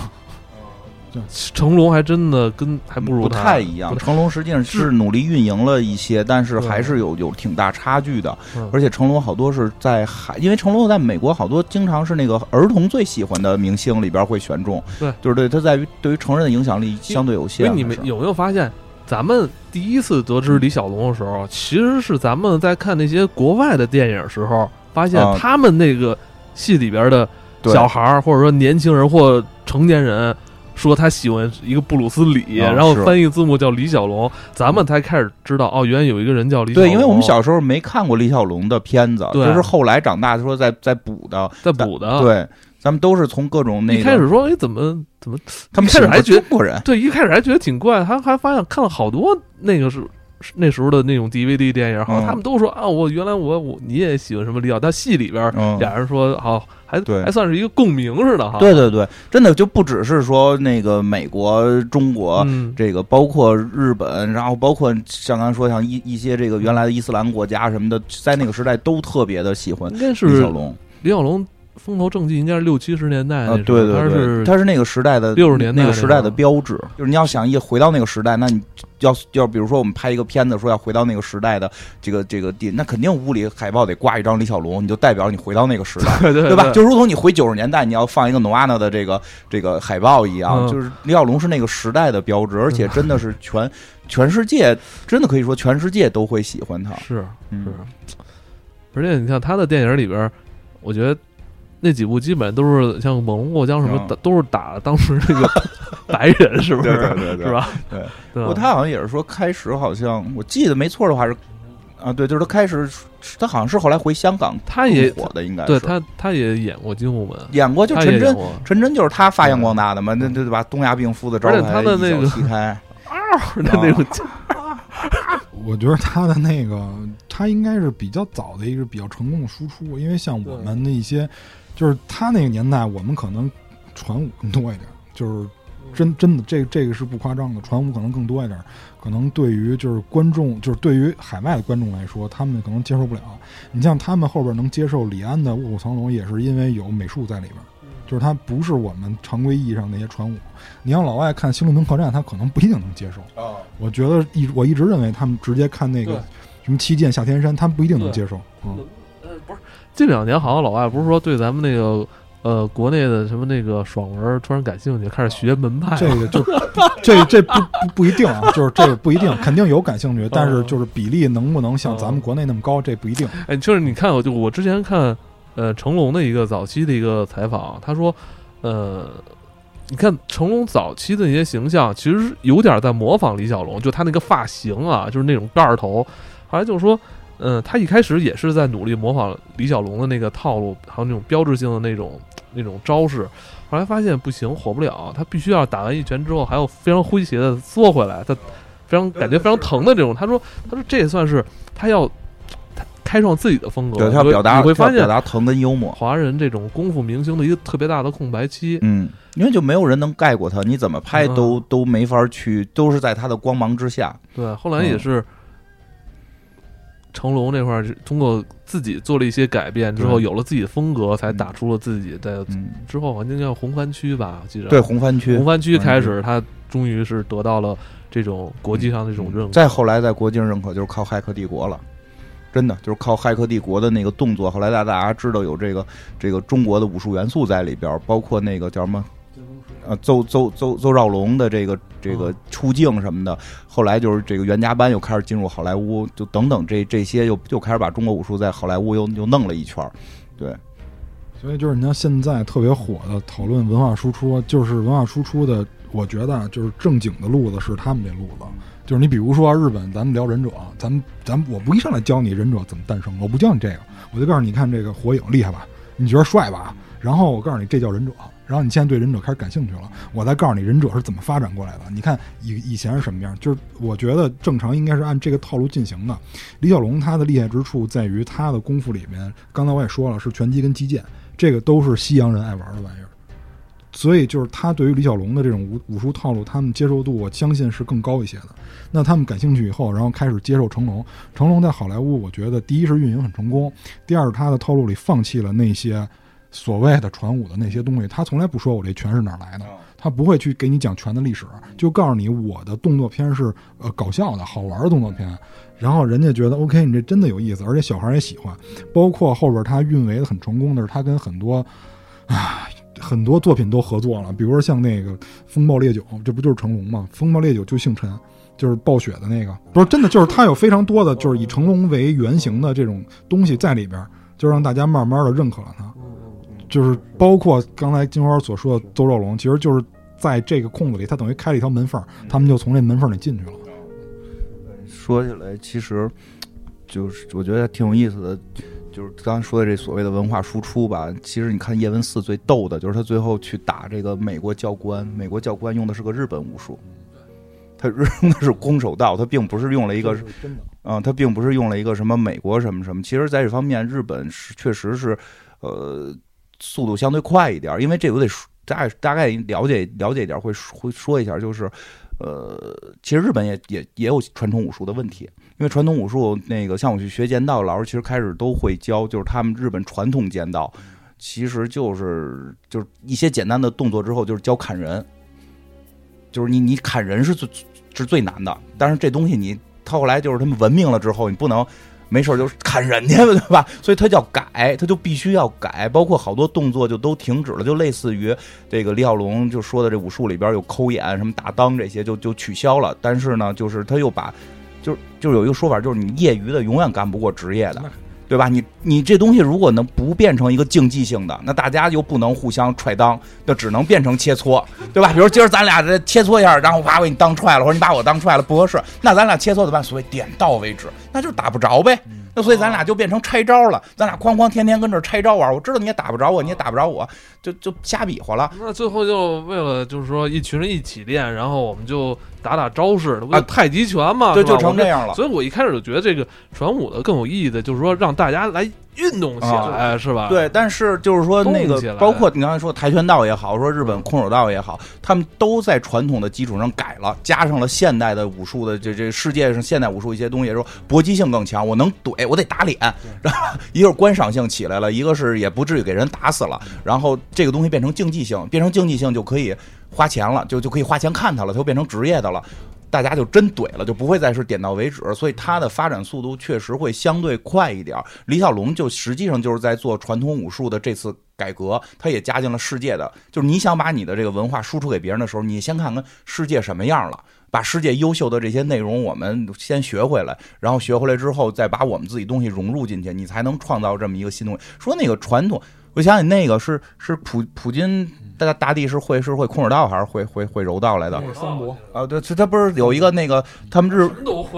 成龙还真的跟还不如不太一样。成龙实际上是努力运营了一些，但是还是有有挺大差距的。而且成龙好多是在海，因为成龙在美国好多经常是那个儿童最喜欢的明星里边会选中。对，就是对他在于对于成人的影响力相对有限。你们有没有发现，咱们第一次得知李小龙的时候，其实是咱们在看那些国外的电影时候，发现他们那个戏里边的小孩儿，或者说年轻人或成年人。说他喜欢一个布鲁斯李，然后翻译字幕叫李小龙，咱们才开始知道哦，原来有一个人叫李小龙。对，因为我们小时候没看过李小龙的片子，就是后来长大说在在补的，在补的。对，咱们都是从各种那一开始说，哎，怎么怎么，他们开始还觉得中国人，对，一开始还觉得挺怪，还还发现看了好多那个是。那时候的那种 DVD 电影，好像他们都说啊，我原来我我你也喜欢什么李小，他戏里边俩人说好，还还算是一个共鸣似的哈。对对对，真的就不只是说那个美国、中国这个，包括日本，然后包括像刚才说像一一些这个原来的伊斯兰国家什么的，在那个时代都特别的喜欢李小龙。李小龙。风头正劲，应该是六七十年代啊，对对对，他是他是那个时代的六十年代那个时代的标志。就是你要想一回到那个时代，那你要要比如说我们拍一个片子，说要回到那个时代的这个这个地，那肯定屋里海报得挂一张李小龙，你就代表你回到那个时代，对吧？就如同你回九十年代，你要放一个诺瓦纳的这个这个海报一样，就是李小龙是那个时代的标志，而且真的是全全世界真的可以说全世界都会喜欢他，是是。而且你像他的电影里边，我觉得。那几部基本都是像《猛龙过江》什么的，都是打当时那个 白人，是不是？对对是吧？对。不过他好像也是说，开始好像我记得没错的话是啊，对，就是他开始他好像是后来回香港，他也火的，应该对他他也演过《金武门》，演过就陈真，陈真就是他发扬光大的嘛，那对吧？东亚病夫的招牌，他的那个劈开啊的那种。我觉得他的那个，他应该是比较早的一个比较成功的输出，因为像我们的一些。就是他那个年代，我们可能传武更多一点，就是真真的，这这个是不夸张的，传武可能更多一点。可能对于就是观众，就是对于海外的观众来说，他们可能接受不了。你像他们后边能接受李安的《卧虎藏龙》，也是因为有美术在里边，就是它不是我们常规意义上那些传武。你让老外看《新伦敦客栈》，他可能不一定能接受。啊我觉得一我一直认为他们直接看那个什么《七剑下天山》，他们不一定能接受。嗯。呃，不是近两年好像老外不是说对咱们那个呃国内的什么那个爽文突然感兴趣，开始学门派。这个就这这不不不一定啊，就是这个不一定，肯定有感兴趣，但是就是比例能不能像咱们国内那么高，这不一定。哎，就是你看，我就我之前看呃成龙的一个早期的一个采访，他说呃，你看成龙早期的那些形象，其实有点在模仿李小龙，就他那个发型啊，就是那种盖儿头，后来就是说。嗯，他一开始也是在努力模仿李小龙的那个套路，还有那种标志性的那种那种招式，后来发现不行，火不了，他必须要打完一拳之后，还要非常诙谐的缩回来，他非常感觉非常疼的这种。他说，他说这也算是他要开创自己的风格，对他表达，你会发现表达疼跟幽默。华人这种功夫明星的一个特别大的空白期，嗯，因为就没有人能盖过他，你怎么拍都都没法去，都是在他的光芒之下。对，后来也是。成龙这块儿通过自己做了一些改变之后，有了自己的风格，才打出了自己在之后好像叫红番区吧，我记得对红番区，红番区开始，他终于是得到了这种国际上的这种认可。再后来，在国际上认可，就是靠《骇客帝国》了，真的就是靠《骇客帝国》的那个动作。后来大大家知道有这个这个中国的武术元素在里边，包括那个叫什么？呃，邹邹邹邹兆龙的这个这个出镜什么的，后来就是这个袁家班又开始进入好莱坞，就等等这这些又又开始把中国武术在好莱坞又又弄了一圈对。所以就是你像现在特别火的讨论文化输出，就是文化输出的，我觉得就是正经的路子是他们这路子，就是你比如说日本，咱们聊忍者，咱们咱们我不一上来教你忍者怎么诞生，我不教你这个，我就告诉你看这个火影厉害吧，你觉得帅吧，然后我告诉你这叫忍者。然后你现在对忍者开始感兴趣了，我再告诉你忍者是怎么发展过来的。你看以以前是什么样，就是我觉得正常应该是按这个套路进行的。李小龙他的厉害之处在于他的功夫里面，刚才我也说了，是拳击跟击剑，这个都是西洋人爱玩的玩意儿。所以就是他对于李小龙的这种武武术套路，他们接受度我相信是更高一些的。那他们感兴趣以后，然后开始接受成龙。成龙在好莱坞，我觉得第一是运营很成功，第二是他的套路里放弃了那些。所谓的传武的那些东西，他从来不说我这拳是哪来的，他不会去给你讲拳的历史，就告诉你我的动作片是呃搞笑的好玩的动作片，然后人家觉得 OK，你这真的有意思，而且小孩也喜欢。包括后边他运维的很成功的是，他跟很多啊很多作品都合作了，比如说像那个《风暴烈酒》，这不就是成龙吗？《风暴烈酒》就姓陈，就是暴雪的那个，不是真的，就是他有非常多的就是以成龙为原型的这种东西在里边，就让大家慢慢的认可了他。就是包括刚才金花所说的邹兆龙，其实就是在这个空子里，他等于开了一条门缝，他们就从这门缝里进去了。说起来，其实就是我觉得挺有意思的，就是刚才说的这所谓的文化输出吧。其实你看叶问四最逗的就是他最后去打这个美国教官，美国教官用的是个日本武术，他用的是空手道，他并不是用了一个真的，嗯，他并不是用了一个什么美国什么什么。其实在这方面，日本是确实是，呃。速度相对快一点，因为这我得大大概了解了解一点，会会说一下，就是，呃，其实日本也也也有传统武术的问题，因为传统武术那个像我去学剑道，老师其实开始都会教，就是他们日本传统剑道，其实就是就是一些简单的动作之后，就是教砍人，就是你你砍人是最是最难的，但是这东西你他后来就是他们文明了之后，你不能。没事就砍人家，对吧？所以他叫改，他就必须要改，包括好多动作就都停止了，就类似于这个李小龙就说的这武术里边有抠眼、什么打裆这些，就就取消了。但是呢，就是他又把，就是就有一个说法，就是你业余的永远干不过职业的。对吧？你你这东西如果能不变成一个竞技性的，那大家又不能互相踹裆，就只能变成切磋，对吧？比如今儿咱俩这切磋一下，然后我把我给你当踹了，或者你把我当踹了，不合适，那咱俩切磋怎么办？所谓点到为止，那就打不着呗。那所以咱俩就变成拆招了，咱俩哐哐天天跟这拆招玩。我知道你也打不着我，你也打不着我，就就瞎比划了。那最后就为了就是说一群人一起练，然后我们就。打打招式，啊，太极拳嘛，对，就成这样了。所以我一开始就觉得这个传武的更有意义的，就是说让大家来运动起来，是吧？对，但是就是说那个，包括你刚才说跆拳道也好，说日本空手道也好，他们都在传统的基础上改了，加上了现代的武术的这这世界上现代武术一些东西，说搏击性更强，我能怼，我得打脸，然 后一个是观赏性起来了，一个是也不至于给人打死了，然后这个东西变成竞技性，变成竞技性就可以。花钱了，就就可以花钱看他了，他就变成职业的了，大家就真怼了，就不会再是点到为止，所以他的发展速度确实会相对快一点。李小龙就实际上就是在做传统武术的这次改革，他也加进了世界的，就是你想把你的这个文化输出给别人的时候，你先看看世界什么样了，把世界优秀的这些内容我们先学回来，然后学回来之后再把我们自己东西融入进去，你才能创造这么一个新东西。说那个传统。我想起那个是是普普京。大大地是会是会空手道还是会会会柔道来的？三国啊，对，他不是有一个那个他们日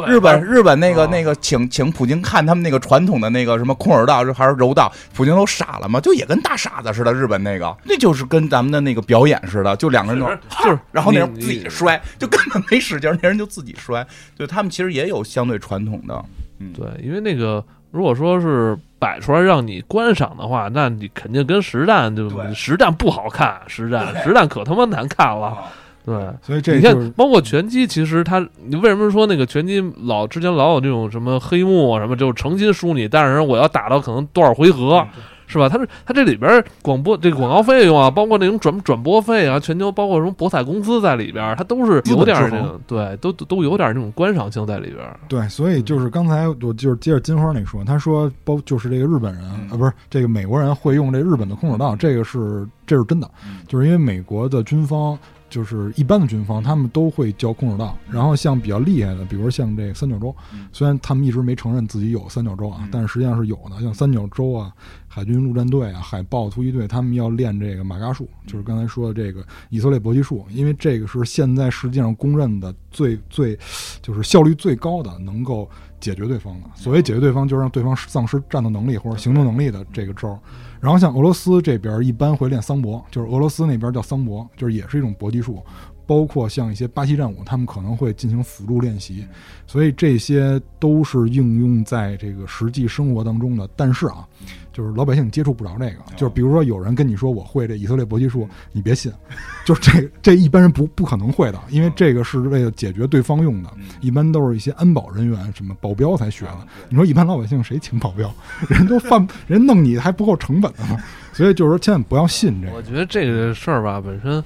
日本日本那个那个请请普京看他们那个传统的那个什么空手道还是柔道，普京都傻了吗？就也跟大傻子似的，日本那个那就是跟咱们的那个表演似的，就两个人就是，然后那人自己摔，就根本没使劲，那人就自己摔。对他们其实也有相对传统的，嗯，对，因为那个如果说是。摆出来让你观赏的话，那你肯定跟实战就实战不好看，实战实战可他妈难看了。对，所以这你看，包括拳击，其实他你为什么说那个拳击老之前老有这种什么黑幕啊什么，就是诚心输你，但是我要打到可能多少回合。是吧？它是它这里边广播这个广告费用啊，包括那种转转播费啊，全球包括什么博彩公司在里边，它都是有点那种，对，都都有点那种观赏性在里边。对，所以就是刚才我就是接着金花那说，他说包就是这个日本人啊，不是这个美国人会用这日本的空手道，这个是这是真的，就是因为美国的军方。就是一般的军方，他们都会教空手道。然后像比较厉害的，比如像这个三角洲，虽然他们一直没承认自己有三角洲啊，但是实际上是有的。像三角洲啊，海军陆战队啊，海豹突击队，他们要练这个马嘎术，就是刚才说的这个以色列搏击术，因为这个是现在世界上公认的最最就是效率最高的，能够解决对方的。所谓解决对方，就是让对方丧失战斗能力或者行动能力的这个招。然后像俄罗斯这边一般会练桑博，就是俄罗斯那边叫桑博，就是也是一种搏击术。包括像一些巴西战舞，他们可能会进行辅助练习，所以这些都是应用在这个实际生活当中的。但是啊，就是老百姓接触不着这个。就是比如说有人跟你说我会这以色列搏击术，你别信，就是这这一般人不不可能会的，因为这个是为了解决对方用的，一般都是一些安保人员、什么保镖才学的。你说一般老百姓谁请保镖？人都犯 人弄你还不够成本的吗？所以就是说千万不要信这个。我觉得这个事儿吧，本身。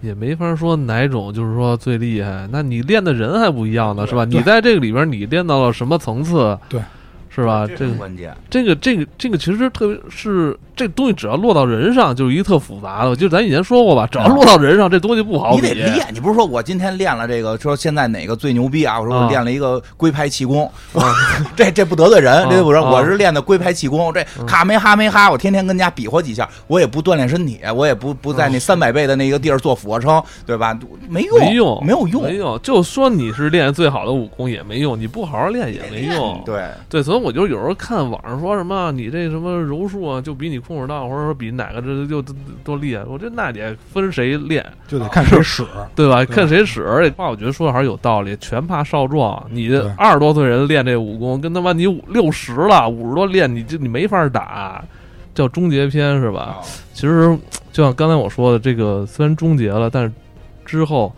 也没法说哪种就是说最厉害，那你练的人还不一样呢，是吧？你在这个里边，你练到了什么层次？对。是吧？这个关键，这个这个这个其实特别是这东西，只要落到人上，就是一特复杂的。就咱以前说过吧，只要落到人上，这东西不好。你得练，你不是说我今天练了这个，说现在哪个最牛逼啊？我说我练了一个龟派气功，这这不得罪人，这不是我是练的龟派气功，这哈没哈没哈，我天天跟家比划几下，我也不锻炼身体，我也不不在那三百倍的那个地儿做俯卧撑，对吧？没用，没用，没有用，没用。就说你是练最好的武功也没用，你不好好练也没用。对对，所以。我就有时候看网上说什么，你这什么柔术啊，就比你空手道，或者说比哪个这就多厉害。我这那得分谁练，就得看谁使，对吧？看谁使。而且话，我觉得说的还是有道理。全怕少壮，你二十多岁人练这武功，跟他妈你六十了五十多练，你就你没法打。叫终结篇是吧？其实就像刚才我说的，这个虽然终结了，但是之后。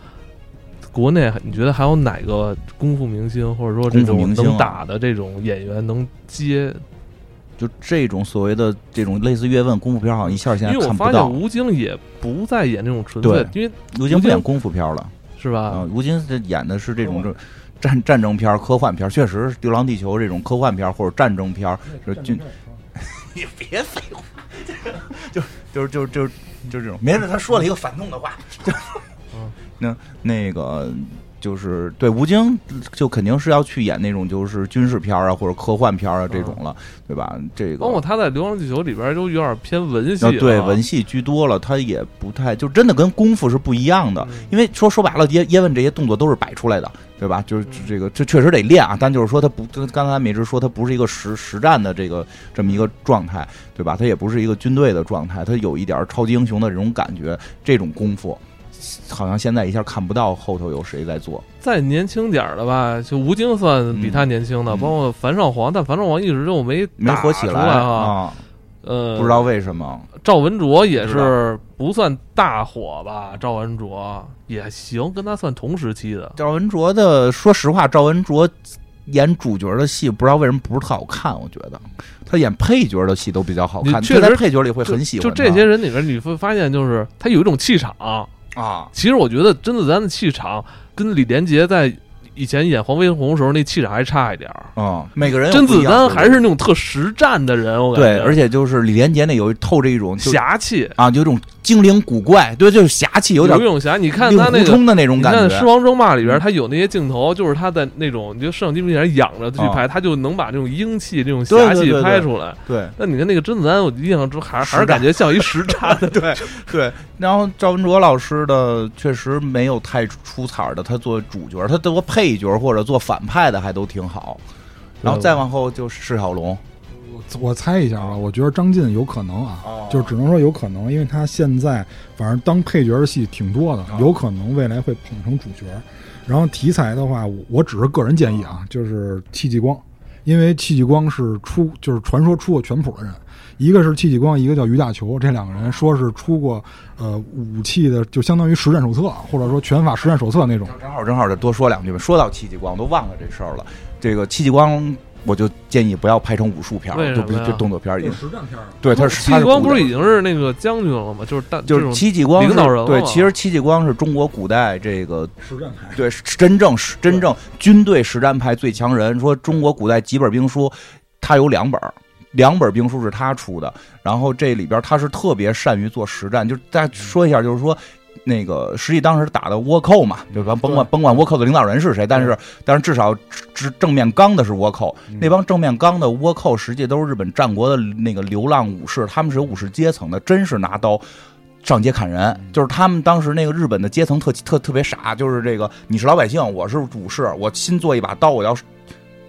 国内你觉得还有哪个功夫明星，或者说这种能打的这种演员能接？就这种所谓的这种类似叶问功夫片，好像一下现在看不到。因为我发现吴京也不再演这种纯粹，因为吴京不演功夫片了，是吧？吴京这演的是这种这战战争片、科幻片，确实《流浪地球》这种科幻片或者战争片。就你别废话，就就就就就这种。没事，他说了一个反动的话。那那个就是对吴京，就肯定是要去演那种就是军事片啊或者科幻片啊这种了，对吧？这个包括他在《流浪地球》里边都有点偏文戏，对文戏居多了。他也不太就真的跟功夫是不一样的，因为说说白了，叶叶问这些动作都是摆出来的，对吧？就是这个这确实得练啊。但就是说他不，刚才美芝说他不是一个实实战的这个这么一个状态，对吧？他也不是一个军队的状态，他有一点超级英雄的这种感觉，这种功夫。好像现在一下看不到后头有谁在做。再年轻点儿的吧，就吴京算比他年轻的，包括樊少皇，但樊少皇一直就没没火起来啊。呃，不知道为什么。赵文卓也是不算大火吧？赵文卓也行，跟他算同时期的。赵文卓的，说实话，赵文卓演主角的戏不知道为什么不是特好看，我觉得他演配角的戏都比较好看。确实，配角里会很喜欢。就这些人里面，你会发现，就是他有一种气场。啊，其实我觉得甄子丹的气场跟李连杰在以前演黄飞鸿时候那气场还差一点儿啊。每个人甄子丹还是那种特实战的人，我感觉对，而且就是李连杰那有透着一种侠气啊，有一种精灵古怪，对，就是侠气，有点游泳侠。你看他那个，冲的那种你看狮王争霸》里边，他有那些镜头，就是他在那种你就摄像机面前仰着去拍，他就能把这种英气、这种侠气对对对对拍出来。对那你看那个甄子丹，我印象中还还是感觉像一实战的。对对，然后赵文卓老师的确实没有太出彩的，他做主角，他做配角或者做反派的还都挺好。然后再往后就是释小龙，我我猜一下啊，我觉得张晋有可能啊，哦。就只能说有可能，因为他现在反正当配角的戏挺多的，有可能未来会捧成主角。然后题材的话，我我只是个人建议啊，就是戚继光，因为戚继光是出就是传说出过拳谱的人，一个是戚继光，一个叫于大球，这两个人说是出过呃武器的，就相当于实战手册或者说拳法实战手册那种。正好正好就多说两句吧。说到戚继光，我都忘了这事儿了。这个戚继光，我就建议不要拍成武术片儿，就不就动作片儿。实战片儿，对，他是戚继光不是已已经是那个将军了吗？就是大就是戚继光领导人对，其实戚继光是中国古代这个实战派。对，真正是真正军队实战派最强人。说中国古代几本兵书，他有两本儿，两本兵书是他出的。然后这里边他是特别善于做实战，就是再说一下，就是说。那个实际当时打的倭寇嘛，就咱甭管甭管倭寇的领导人是谁，但是但是至少正正面刚的是倭寇，那帮正面刚的倭寇实际都是日本战国的那个流浪武士，他们是有武士阶层的，真是拿刀上街砍人。就是他们当时那个日本的阶层特特特别傻，就是这个你是老百姓，我是武士，我新做一把刀，我要。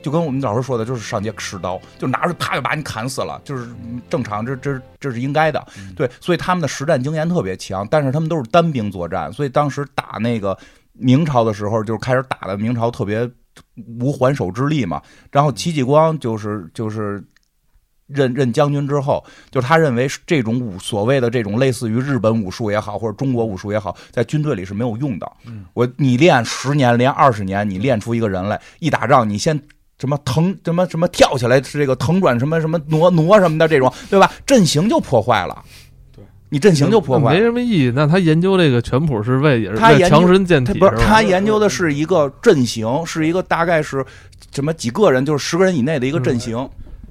就跟我们老师说的，就是上街持刀，就拿着啪就把你砍死了，就是正常，这这这是应该的，对，所以他们的实战经验特别强，但是他们都是单兵作战，所以当时打那个明朝的时候，就是开始打的明朝特别无还手之力嘛。然后戚继光就是就是任任将军之后，就他认为这种武所谓的这种类似于日本武术也好，或者中国武术也好，在军队里是没有用的。我你练十年，练二十年，你练出一个人来，一打仗你先。什么腾什么什么跳起来是这个腾转什么什么挪挪什么的这种，对吧？阵型就破坏了。对，你阵型就破坏了，没什么意义。那他研究这个拳谱是为也是他研究为强身健体不是他研究的是一个阵型，是一个大概是什么几个人，就是十个人以内的一个阵型。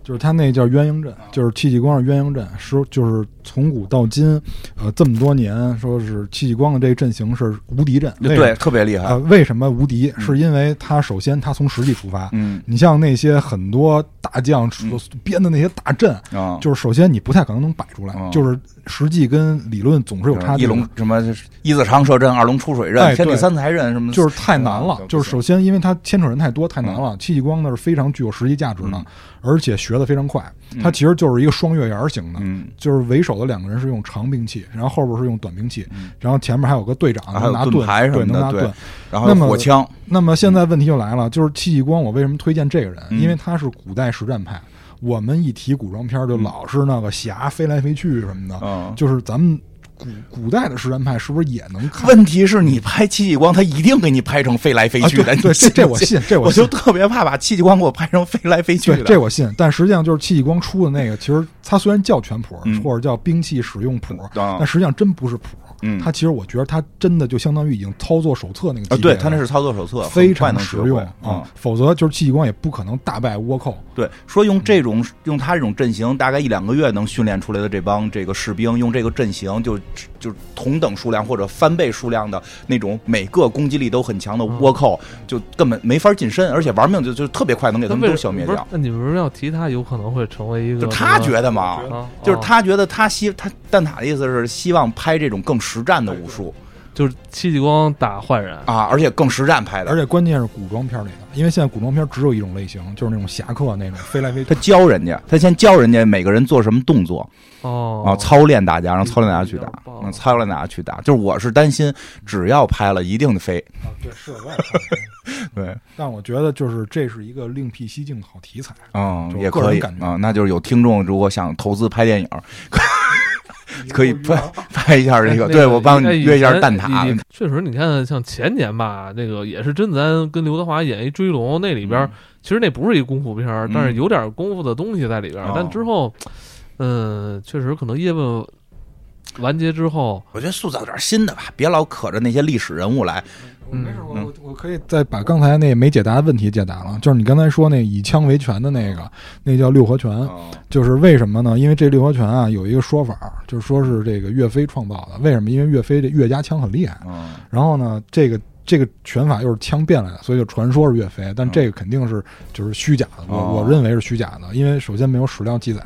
就是他那叫鸳鸯阵，就是戚继光是鸳鸯阵，是就是从古到今，呃，这么多年，说是戚继光的这个阵型是无敌阵，对，特别厉害。呃，。为什么无敌？是因为他首先他从实际出发，嗯。你像那些很多大将所编的那些大阵，啊，就是首先你不太可能能摆出来，嗯就是实际跟理论总是有差距。一龙什么一字长蛇阵，二龙出水阵，天地三才阵什么的，就是太难了嗯，就是首先，因为他牵扯人太多，太难了。戚继光那是非常具有实际价值的嗯，而且学的非常快。嗯他其实就是一个双月牙型的，嗯就是为首的两个人是用长兵器，然后后边是用短兵器嗯，然后前面还有个队长还拿盾对，牌什么的对能拿盾。然后有那么火枪，那么现在问题就来了，就是戚继光，我为什么推荐这个人？嗯因为他是古代实战派。我们一提古装片，就老是那个侠飞来飞去什么的，嗯。就是咱们古古代的实战派是不是也能看？问题是你拍戚继光，他一定给你拍成飞来飞啊去的。对这这我信，这我信就。特别怕把戚继光给我拍成飞来飞去对，的。这我信，但实际上就是戚继光出的那个，其实他虽然叫拳谱，嗯或者叫兵器使用谱，啊但实际上真不是谱。嗯它其实我觉得它真的就相当于已经操作手册那个啊，级别啊对他那是操作手册，非常能学会实用啊，否则就是戚继光也不可能大败倭寇。对，说用这种用他这种阵型，大概一两个月能训练出来的这帮这个士兵，用这个阵型就就同等数量或者翻倍数量的那种每个攻击力都很强的倭寇，就根本没法近身，而且玩命就就特别快能给他们都消灭掉。那你们为什么要提他有可能会成为一个？就他觉得嘛，啊，就是哦他觉得他希他蛋挞的意思是希望拍这种更实战的武术就是戚继光打坏人，啊，而且更实战拍的而。且关键是古装片里的，因为现在古装片只有一种类型，就是那种侠客那种飞来飞去他。教人家，他先教人家每个人做什么动作哦啊，操练大家，让操练大家去打嗯，操练大家去打。就是我是担心，只要拍了，一定飞。啊，对，是我也 对，但我觉得就是这是一个另辟蹊径的好题材。嗯，也可以啊。那就是有听众如果想投资拍电影，可以拍拍 一下这个，哎对我帮哎你约一下蛋挞。确实，你看像前年吧，那个也是甄子丹跟刘德华演一《追龙》，那里边、嗯其实那不是一功夫片但是有点功夫的东西在里边但之后，嗯，确实可能叶问完结之后，我觉得塑造点新的吧，别老可着那些历史人物来。没事，我我我可以再把刚才那没解答的问题解答了。就是你刚才说那以枪为权的那个，那叫六合拳，就是为什么呢？因为这六合拳啊，有一个说法，就是说是这个岳飞创造的。为什么？因为岳飞这岳家枪很厉害。然后呢，这个。这个拳法又是枪变来的，所以就传说是岳飞，但这个肯定是就是虚假的。我我认为是虚假的，因为首先没有史料记载，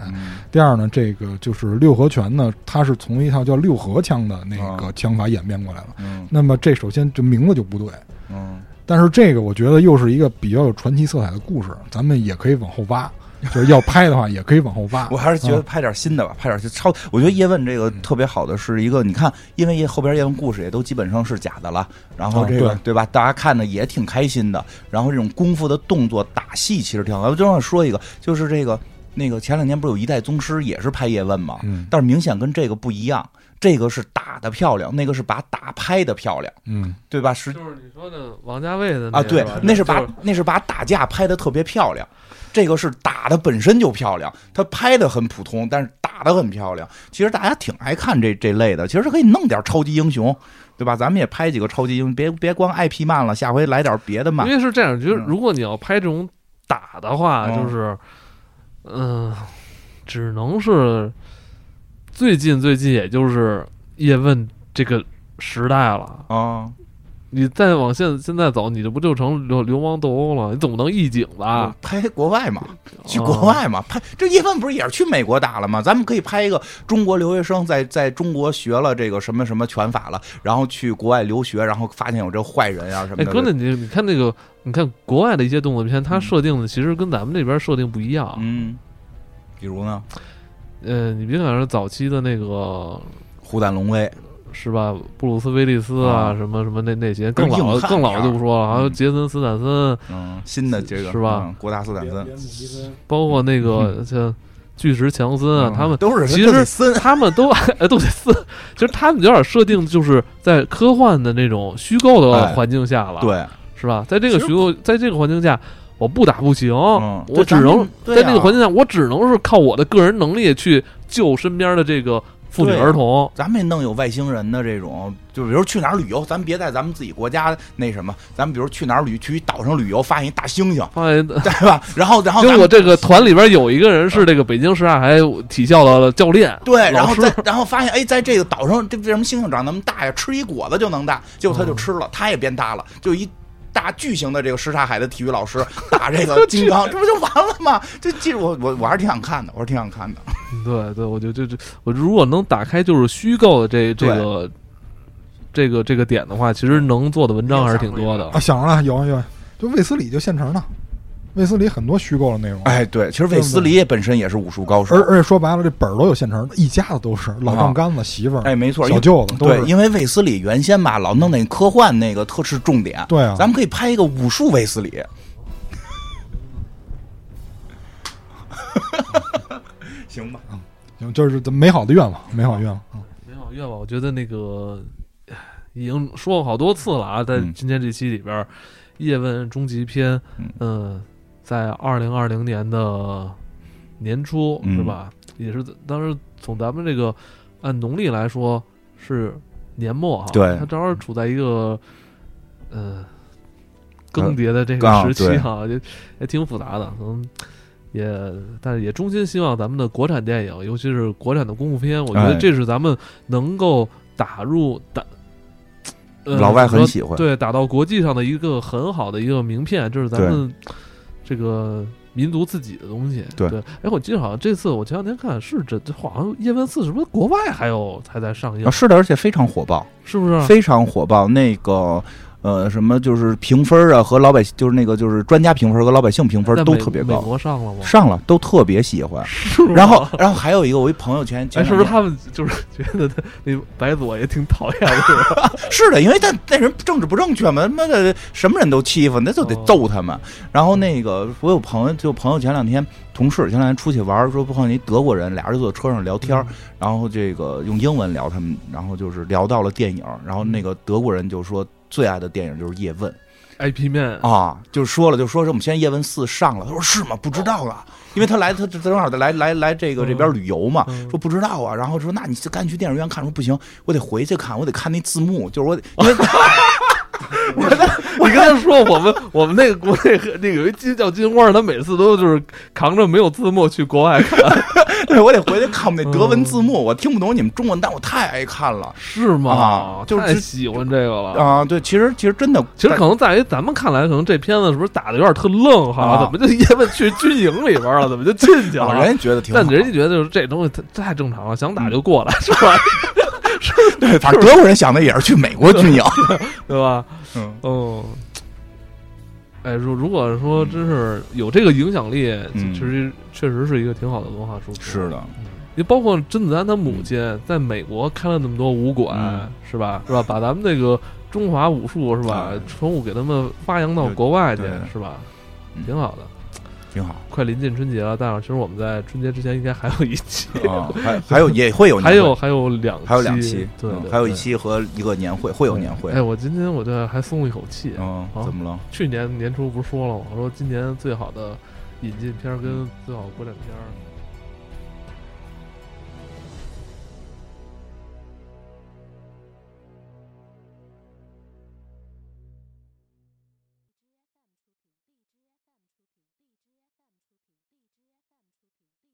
第二呢，这个就是六合拳呢，它是从一套叫六合枪的那个枪法演变过来了。那么这首先这名字就不对。嗯，但是这个我觉得又是一个比较有传奇色彩的故事，咱们也可以往后挖。就是要拍的话，也可以往后挖。我还是觉得拍点新的吧，拍点超。我觉得叶问这个特别好的是一个，你看，因为后边叶问故事也都基本上是假的了，然后这个对吧？大家看的也挺开心的。然后这种功夫的动作打戏其实挺好。我就想说一个，就是这个那个前两年不是有一代宗师也是拍叶问嘛？嗯。但是明显跟这个不一样，这个是打的漂亮，那个是把打拍的漂亮。嗯，对吧？是就是你说的王家卫的啊，对，那是把那是把打架拍的特别漂亮。这个是打的本身就漂亮，他拍的很普通，但是打的很漂亮。其实大家挺爱看这这类的，其实可以弄点超级英雄，对吧？咱们也拍几个超级英雄，别别光 IP 慢了，下回来点别的慢。因为是这样，就是如果你要拍这种打的话，就是，嗯，只能是最近最近，也就是叶问这个时代了啊。你再往现现在走，你这不就成流流氓斗殴了？你总不能一警吧？拍国外嘛，去国外嘛？拍这叶问不是也是去美国打了吗？咱们可以拍一个中国留学生在在中国学了这个什么什么拳法了，然后去国外留学，然后发现有这坏人啊什么的。哎，哥，那你你看那个，你看国外的一些动作片，它设定的其实跟咱们这边设定不一样。嗯，比如呢？呃，你别管是早期的那个《虎胆龙威》。是吧？布鲁斯威利斯啊，什么什么那那些更老更老就不说了，还有杰森斯坦森，嗯，新的这个是吧？国大斯坦森，包括那个像巨石强森啊，他们都是其实 他们都哎都得森，其实他们有点设定，就是在科幻的那种虚构的环境下了，对，是吧？在这个虚构，在这个环境下，我不打不行，我只能在这个环境下，我只能是靠我的个人能力去救身边的这个。妇女儿童，咱们也弄有外星人的这种，就比如去哪儿旅游，咱们别在咱们自己国家那什么，咱们比如去哪儿旅，去岛上旅游，发现一大猩猩，发现 对吧？然后，然后结果这个团里边有一个人是这个北京市海海体校的教练，对，然后在然后发现，哎，在这个岛上，这为什么猩猩长那么大呀？吃一果子就能大，结果他就吃了，他也变大了，就一。大巨型的这个什刹海的体育老师 打这个金刚，这不就完了吗？这其实我我我还是挺想看的，我是挺想看的。对对，我觉得这这我如果能打开就是虚构的这这个这个这个点的话，其实能做的文章还是挺多的啊。想着了，有有，就卫斯理就现成的。卫斯理很多虚构的内容，哎，对，其实卫斯理本身也是武术高手，而而且说白了，这本儿都有现成的，一家子都是老丈杆子、媳妇儿，哎，没错，小舅子，对，因为卫斯理原先吧，老弄那科幻那个特是重点，对啊，咱们可以拍一个武术卫斯理，行吧，行，就是美好的愿望，美好愿望，美好愿望，我觉得那个已经说过好多次了啊，在今天这期里边。叶问终极篇，嗯，在二零二零年的年初是吧？也是当时从咱们这个按农历来说是年末哈，对，它正好处在一个呃更迭的这个时期哈，也也挺复杂的，可能也，但是也衷心希望咱们的国产电影，尤其是国产的功夫片，我觉得这是咱们能够打入打。老外很喜欢，对，打到国际上的一个很好的一个名片，这是咱们这个民族自己的东西。对，哎，我记得好像这次我前两天看是这，好像《叶问四》是不是国外还有还在上映？是的，而且非常火爆，是不是？非常火爆，那个。呃，什么就是评分啊，和老百姓就是那个就是专家评分和老百姓评分都特别高。美国上了吗？上了，都特别喜欢。然后，然后还有一个，我一朋友圈，哎，是不是他们就是觉得他那白左也挺讨厌的？是 的，因为他那人政治不正确嘛，他妈的什么人都欺负，那就得揍他们。然后那个我有朋友，就朋友前两天同事前两天出去玩，说碰见一德国人，俩人坐车上聊天，然后这个用英文聊他们，然后就是聊到了电影，然后那个德国人就说。最爱的电影就是《叶问》，IP 面啊，就说了，就说是我们现在叶问四上了。他说是吗？不知道啊，因为他来，他正好来来来这个这边旅游嘛，说不知道啊。然后说那你就赶紧去电影院看。说不行，我得回去看，我得看那字幕，就是我得因为。我你跟他说，我们我们那个国内那个有一金叫金花，他每次都就是扛着没有字幕去国外看，对我得回去看我们那德文字幕，我听不懂你们中文，但我太爱看了，是吗？啊，就是喜欢这个了啊。对，其实其实真的，其实可能在于咱们看来，可能这片子是不是打的有点特愣哈？怎么就叶问去军营里边了？怎么就进去了？人家觉得挺，但人家觉得就是这东西太太正常了，想打就过来，是吧？对，反正德国人想的也是去美国军营，对吧？嗯哦，哎，如如果说真是有这个影响力，其实确实是一个挺好的文化输出。是的，你包括甄子丹他母亲在美国开了那么多武馆，是吧？是吧？把咱们那个中华武术是吧，传武给他们发扬到国外去，是吧？挺好的。挺好，快临近春节了，但是其实我们在春节之前应该还有一期啊，还还有 也会有，还有还有两还有两期，对，还有一期和一个年会会有年会。哎，我今天我这还松了一口气，嗯，怎么了？去年年初不是说了吗？我说今年最好的引进片跟最好国产片。